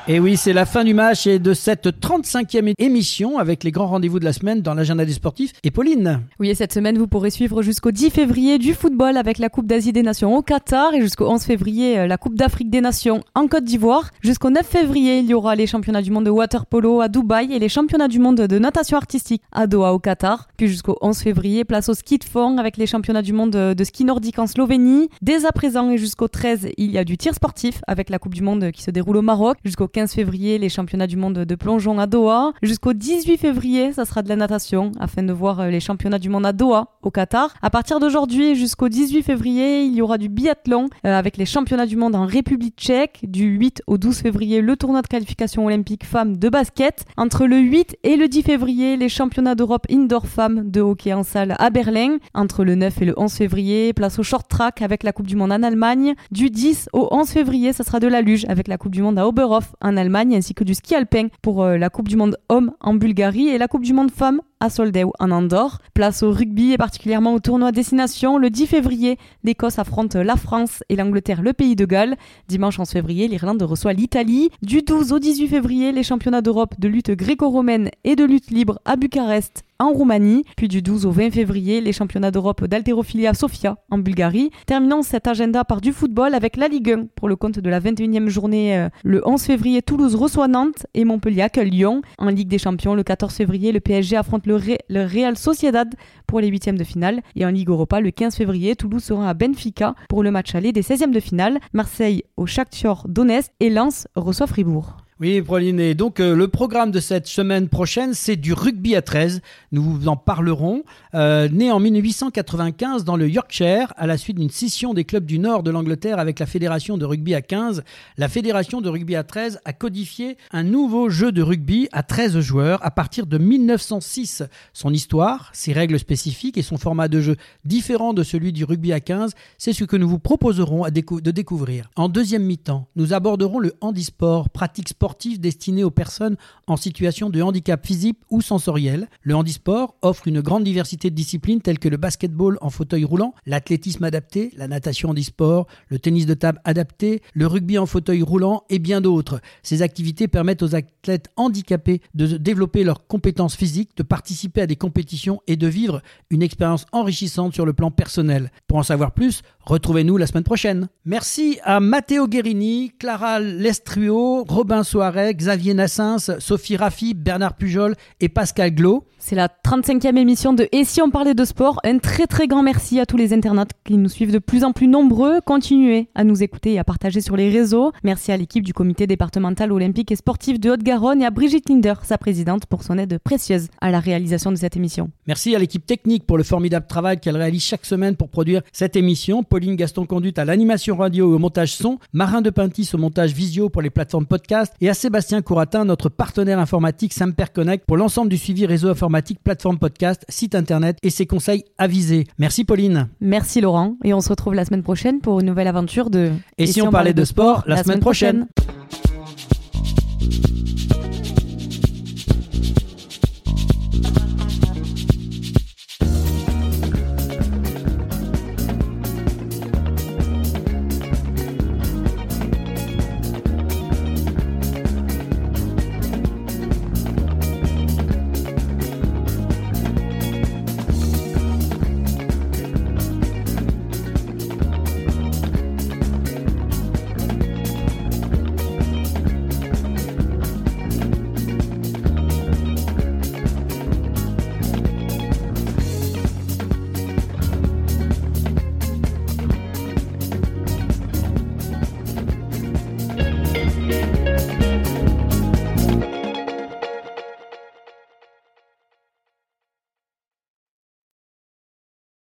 Et oui, c'est la fin du match et de cette 35e émission avec les grands rendez-vous de la semaine dans l'agenda des sportifs. Et Pauline Oui, et cette semaine, vous pourrez suivre jusqu'au 10 février du football avec la Coupe d'Asie des Nations au Qatar et jusqu'au 11 février euh, la Coupe d'Afrique des Nations en Côte d'Ivoire. Jusqu'au 9 février, il y aura les championnats du monde de water polo à Dubaï et les championnats du monde de natation artistique à Doha au Qatar. Puis jusqu'au 11 février, place au ski de fond avec les championnats du monde de ski nordique en Slovénie. Dès à présent et jusqu'au 13, il y a du tir sportif avec la Coupe du monde qui se déroule au Maroc. Jusqu'au 15 février, les championnats du monde de plongeon à Doha. Jusqu'au 18 février, ça sera de la natation afin de voir euh, les championnats du monde à Doha, au Qatar. À partir d'aujourd'hui jusqu'au 18 février, il y aura du biathlon euh, avec les championnats du monde en République tchèque. Du 8 au 12 février, le tournoi de qualification olympique femmes de basket. Entre le 8 et le 10 février, les championnats d'Europe indoor femmes de hockey en salle à Berlin. Entre le 9 et le 11 février, place au short track avec la Coupe du Monde en Allemagne. Du 10 au 11 février, ça sera de la luge avec la Coupe du Monde à Oberhof en Allemagne ainsi que du ski alpin pour euh, la Coupe du Monde Hommes en Bulgarie et la Coupe du Monde Femmes à Soldeu en Andorre. Place au rugby et particulièrement au tournoi Destination. Le 10 février, l'Écosse affronte la France et l'Angleterre le pays de Galles. Dimanche 11 février, l'Irlande reçoit l'Italie. Du 12 au 18 février, les championnats d'Europe de lutte gréco-romaine et de lutte libre à Bucarest en Roumanie, puis du 12 au 20 février, les championnats d'Europe d'haltérophilie à Sofia, en Bulgarie. Terminons cet agenda par du football avec la Ligue 1 pour le compte de la 21e journée. Euh, le 11 février, Toulouse reçoit Nantes et Montpellier Lyon. En Ligue des Champions, le 14 février, le PSG affronte le, le Real Sociedad pour les huitièmes de finale. Et en Ligue Europa, le 15 février, Toulouse sera à Benfica pour le match aller des 16e de finale. Marseille au Shakhtar Donetsk et Lens reçoit Fribourg. Oui, Pauline. Et donc, euh, le programme de cette semaine prochaine, c'est du rugby à 13. Nous vous en parlerons. Euh, né en 1895 dans le Yorkshire, à la suite d'une scission des clubs du nord de l'Angleterre avec la Fédération de rugby à 15, la Fédération de rugby à 13 a codifié un nouveau jeu de rugby à 13 joueurs à partir de 1906. Son histoire, ses règles spécifiques et son format de jeu différent de celui du rugby à 15, c'est ce que nous vous proposerons de découvrir. En deuxième mi-temps, nous aborderons le handisport, pratique sportive destiné aux personnes en situation de handicap physique ou sensoriel. Le handisport offre une grande diversité de disciplines telles que le basketball en fauteuil roulant, l'athlétisme adapté, la natation handisport, le tennis de table adapté, le rugby en fauteuil roulant et bien d'autres. Ces activités permettent aux athlètes handicapés de développer leurs compétences physiques, de participer à des compétitions et de vivre une expérience enrichissante sur le plan personnel. Pour en savoir plus, retrouvez-nous la semaine prochaine. Merci à Matteo Guerini, Clara Lestruo, Robin Xavier Nassens, Sophie Raffi, Bernard Pujol et Pascal Glo. C'est la 35e émission de Et si on parlait de sport? Un très très grand merci à tous les internautes qui nous suivent de plus en plus nombreux. Continuez à nous écouter et à partager sur les réseaux. Merci à l'équipe du comité départemental olympique et sportif de Haute-Garonne et à Brigitte Linder, sa présidente, pour son aide précieuse à la réalisation de cette émission. Merci à l'équipe technique pour le formidable travail qu'elle réalise chaque semaine pour produire cette émission. Pauline Gaston Conduite à l'animation radio et au montage son. Marin de Pintis au montage visio pour les plateformes podcast et à Sébastien Couratin, notre partenaire informatique Samper Connect, pour l'ensemble du suivi réseau informatique, plateforme podcast, site internet et ses conseils avisés. Merci Pauline. Merci Laurent, et on se retrouve la semaine prochaine pour une nouvelle aventure de... Et, si, on, parlait, de, sport, la, semaine, prochaine.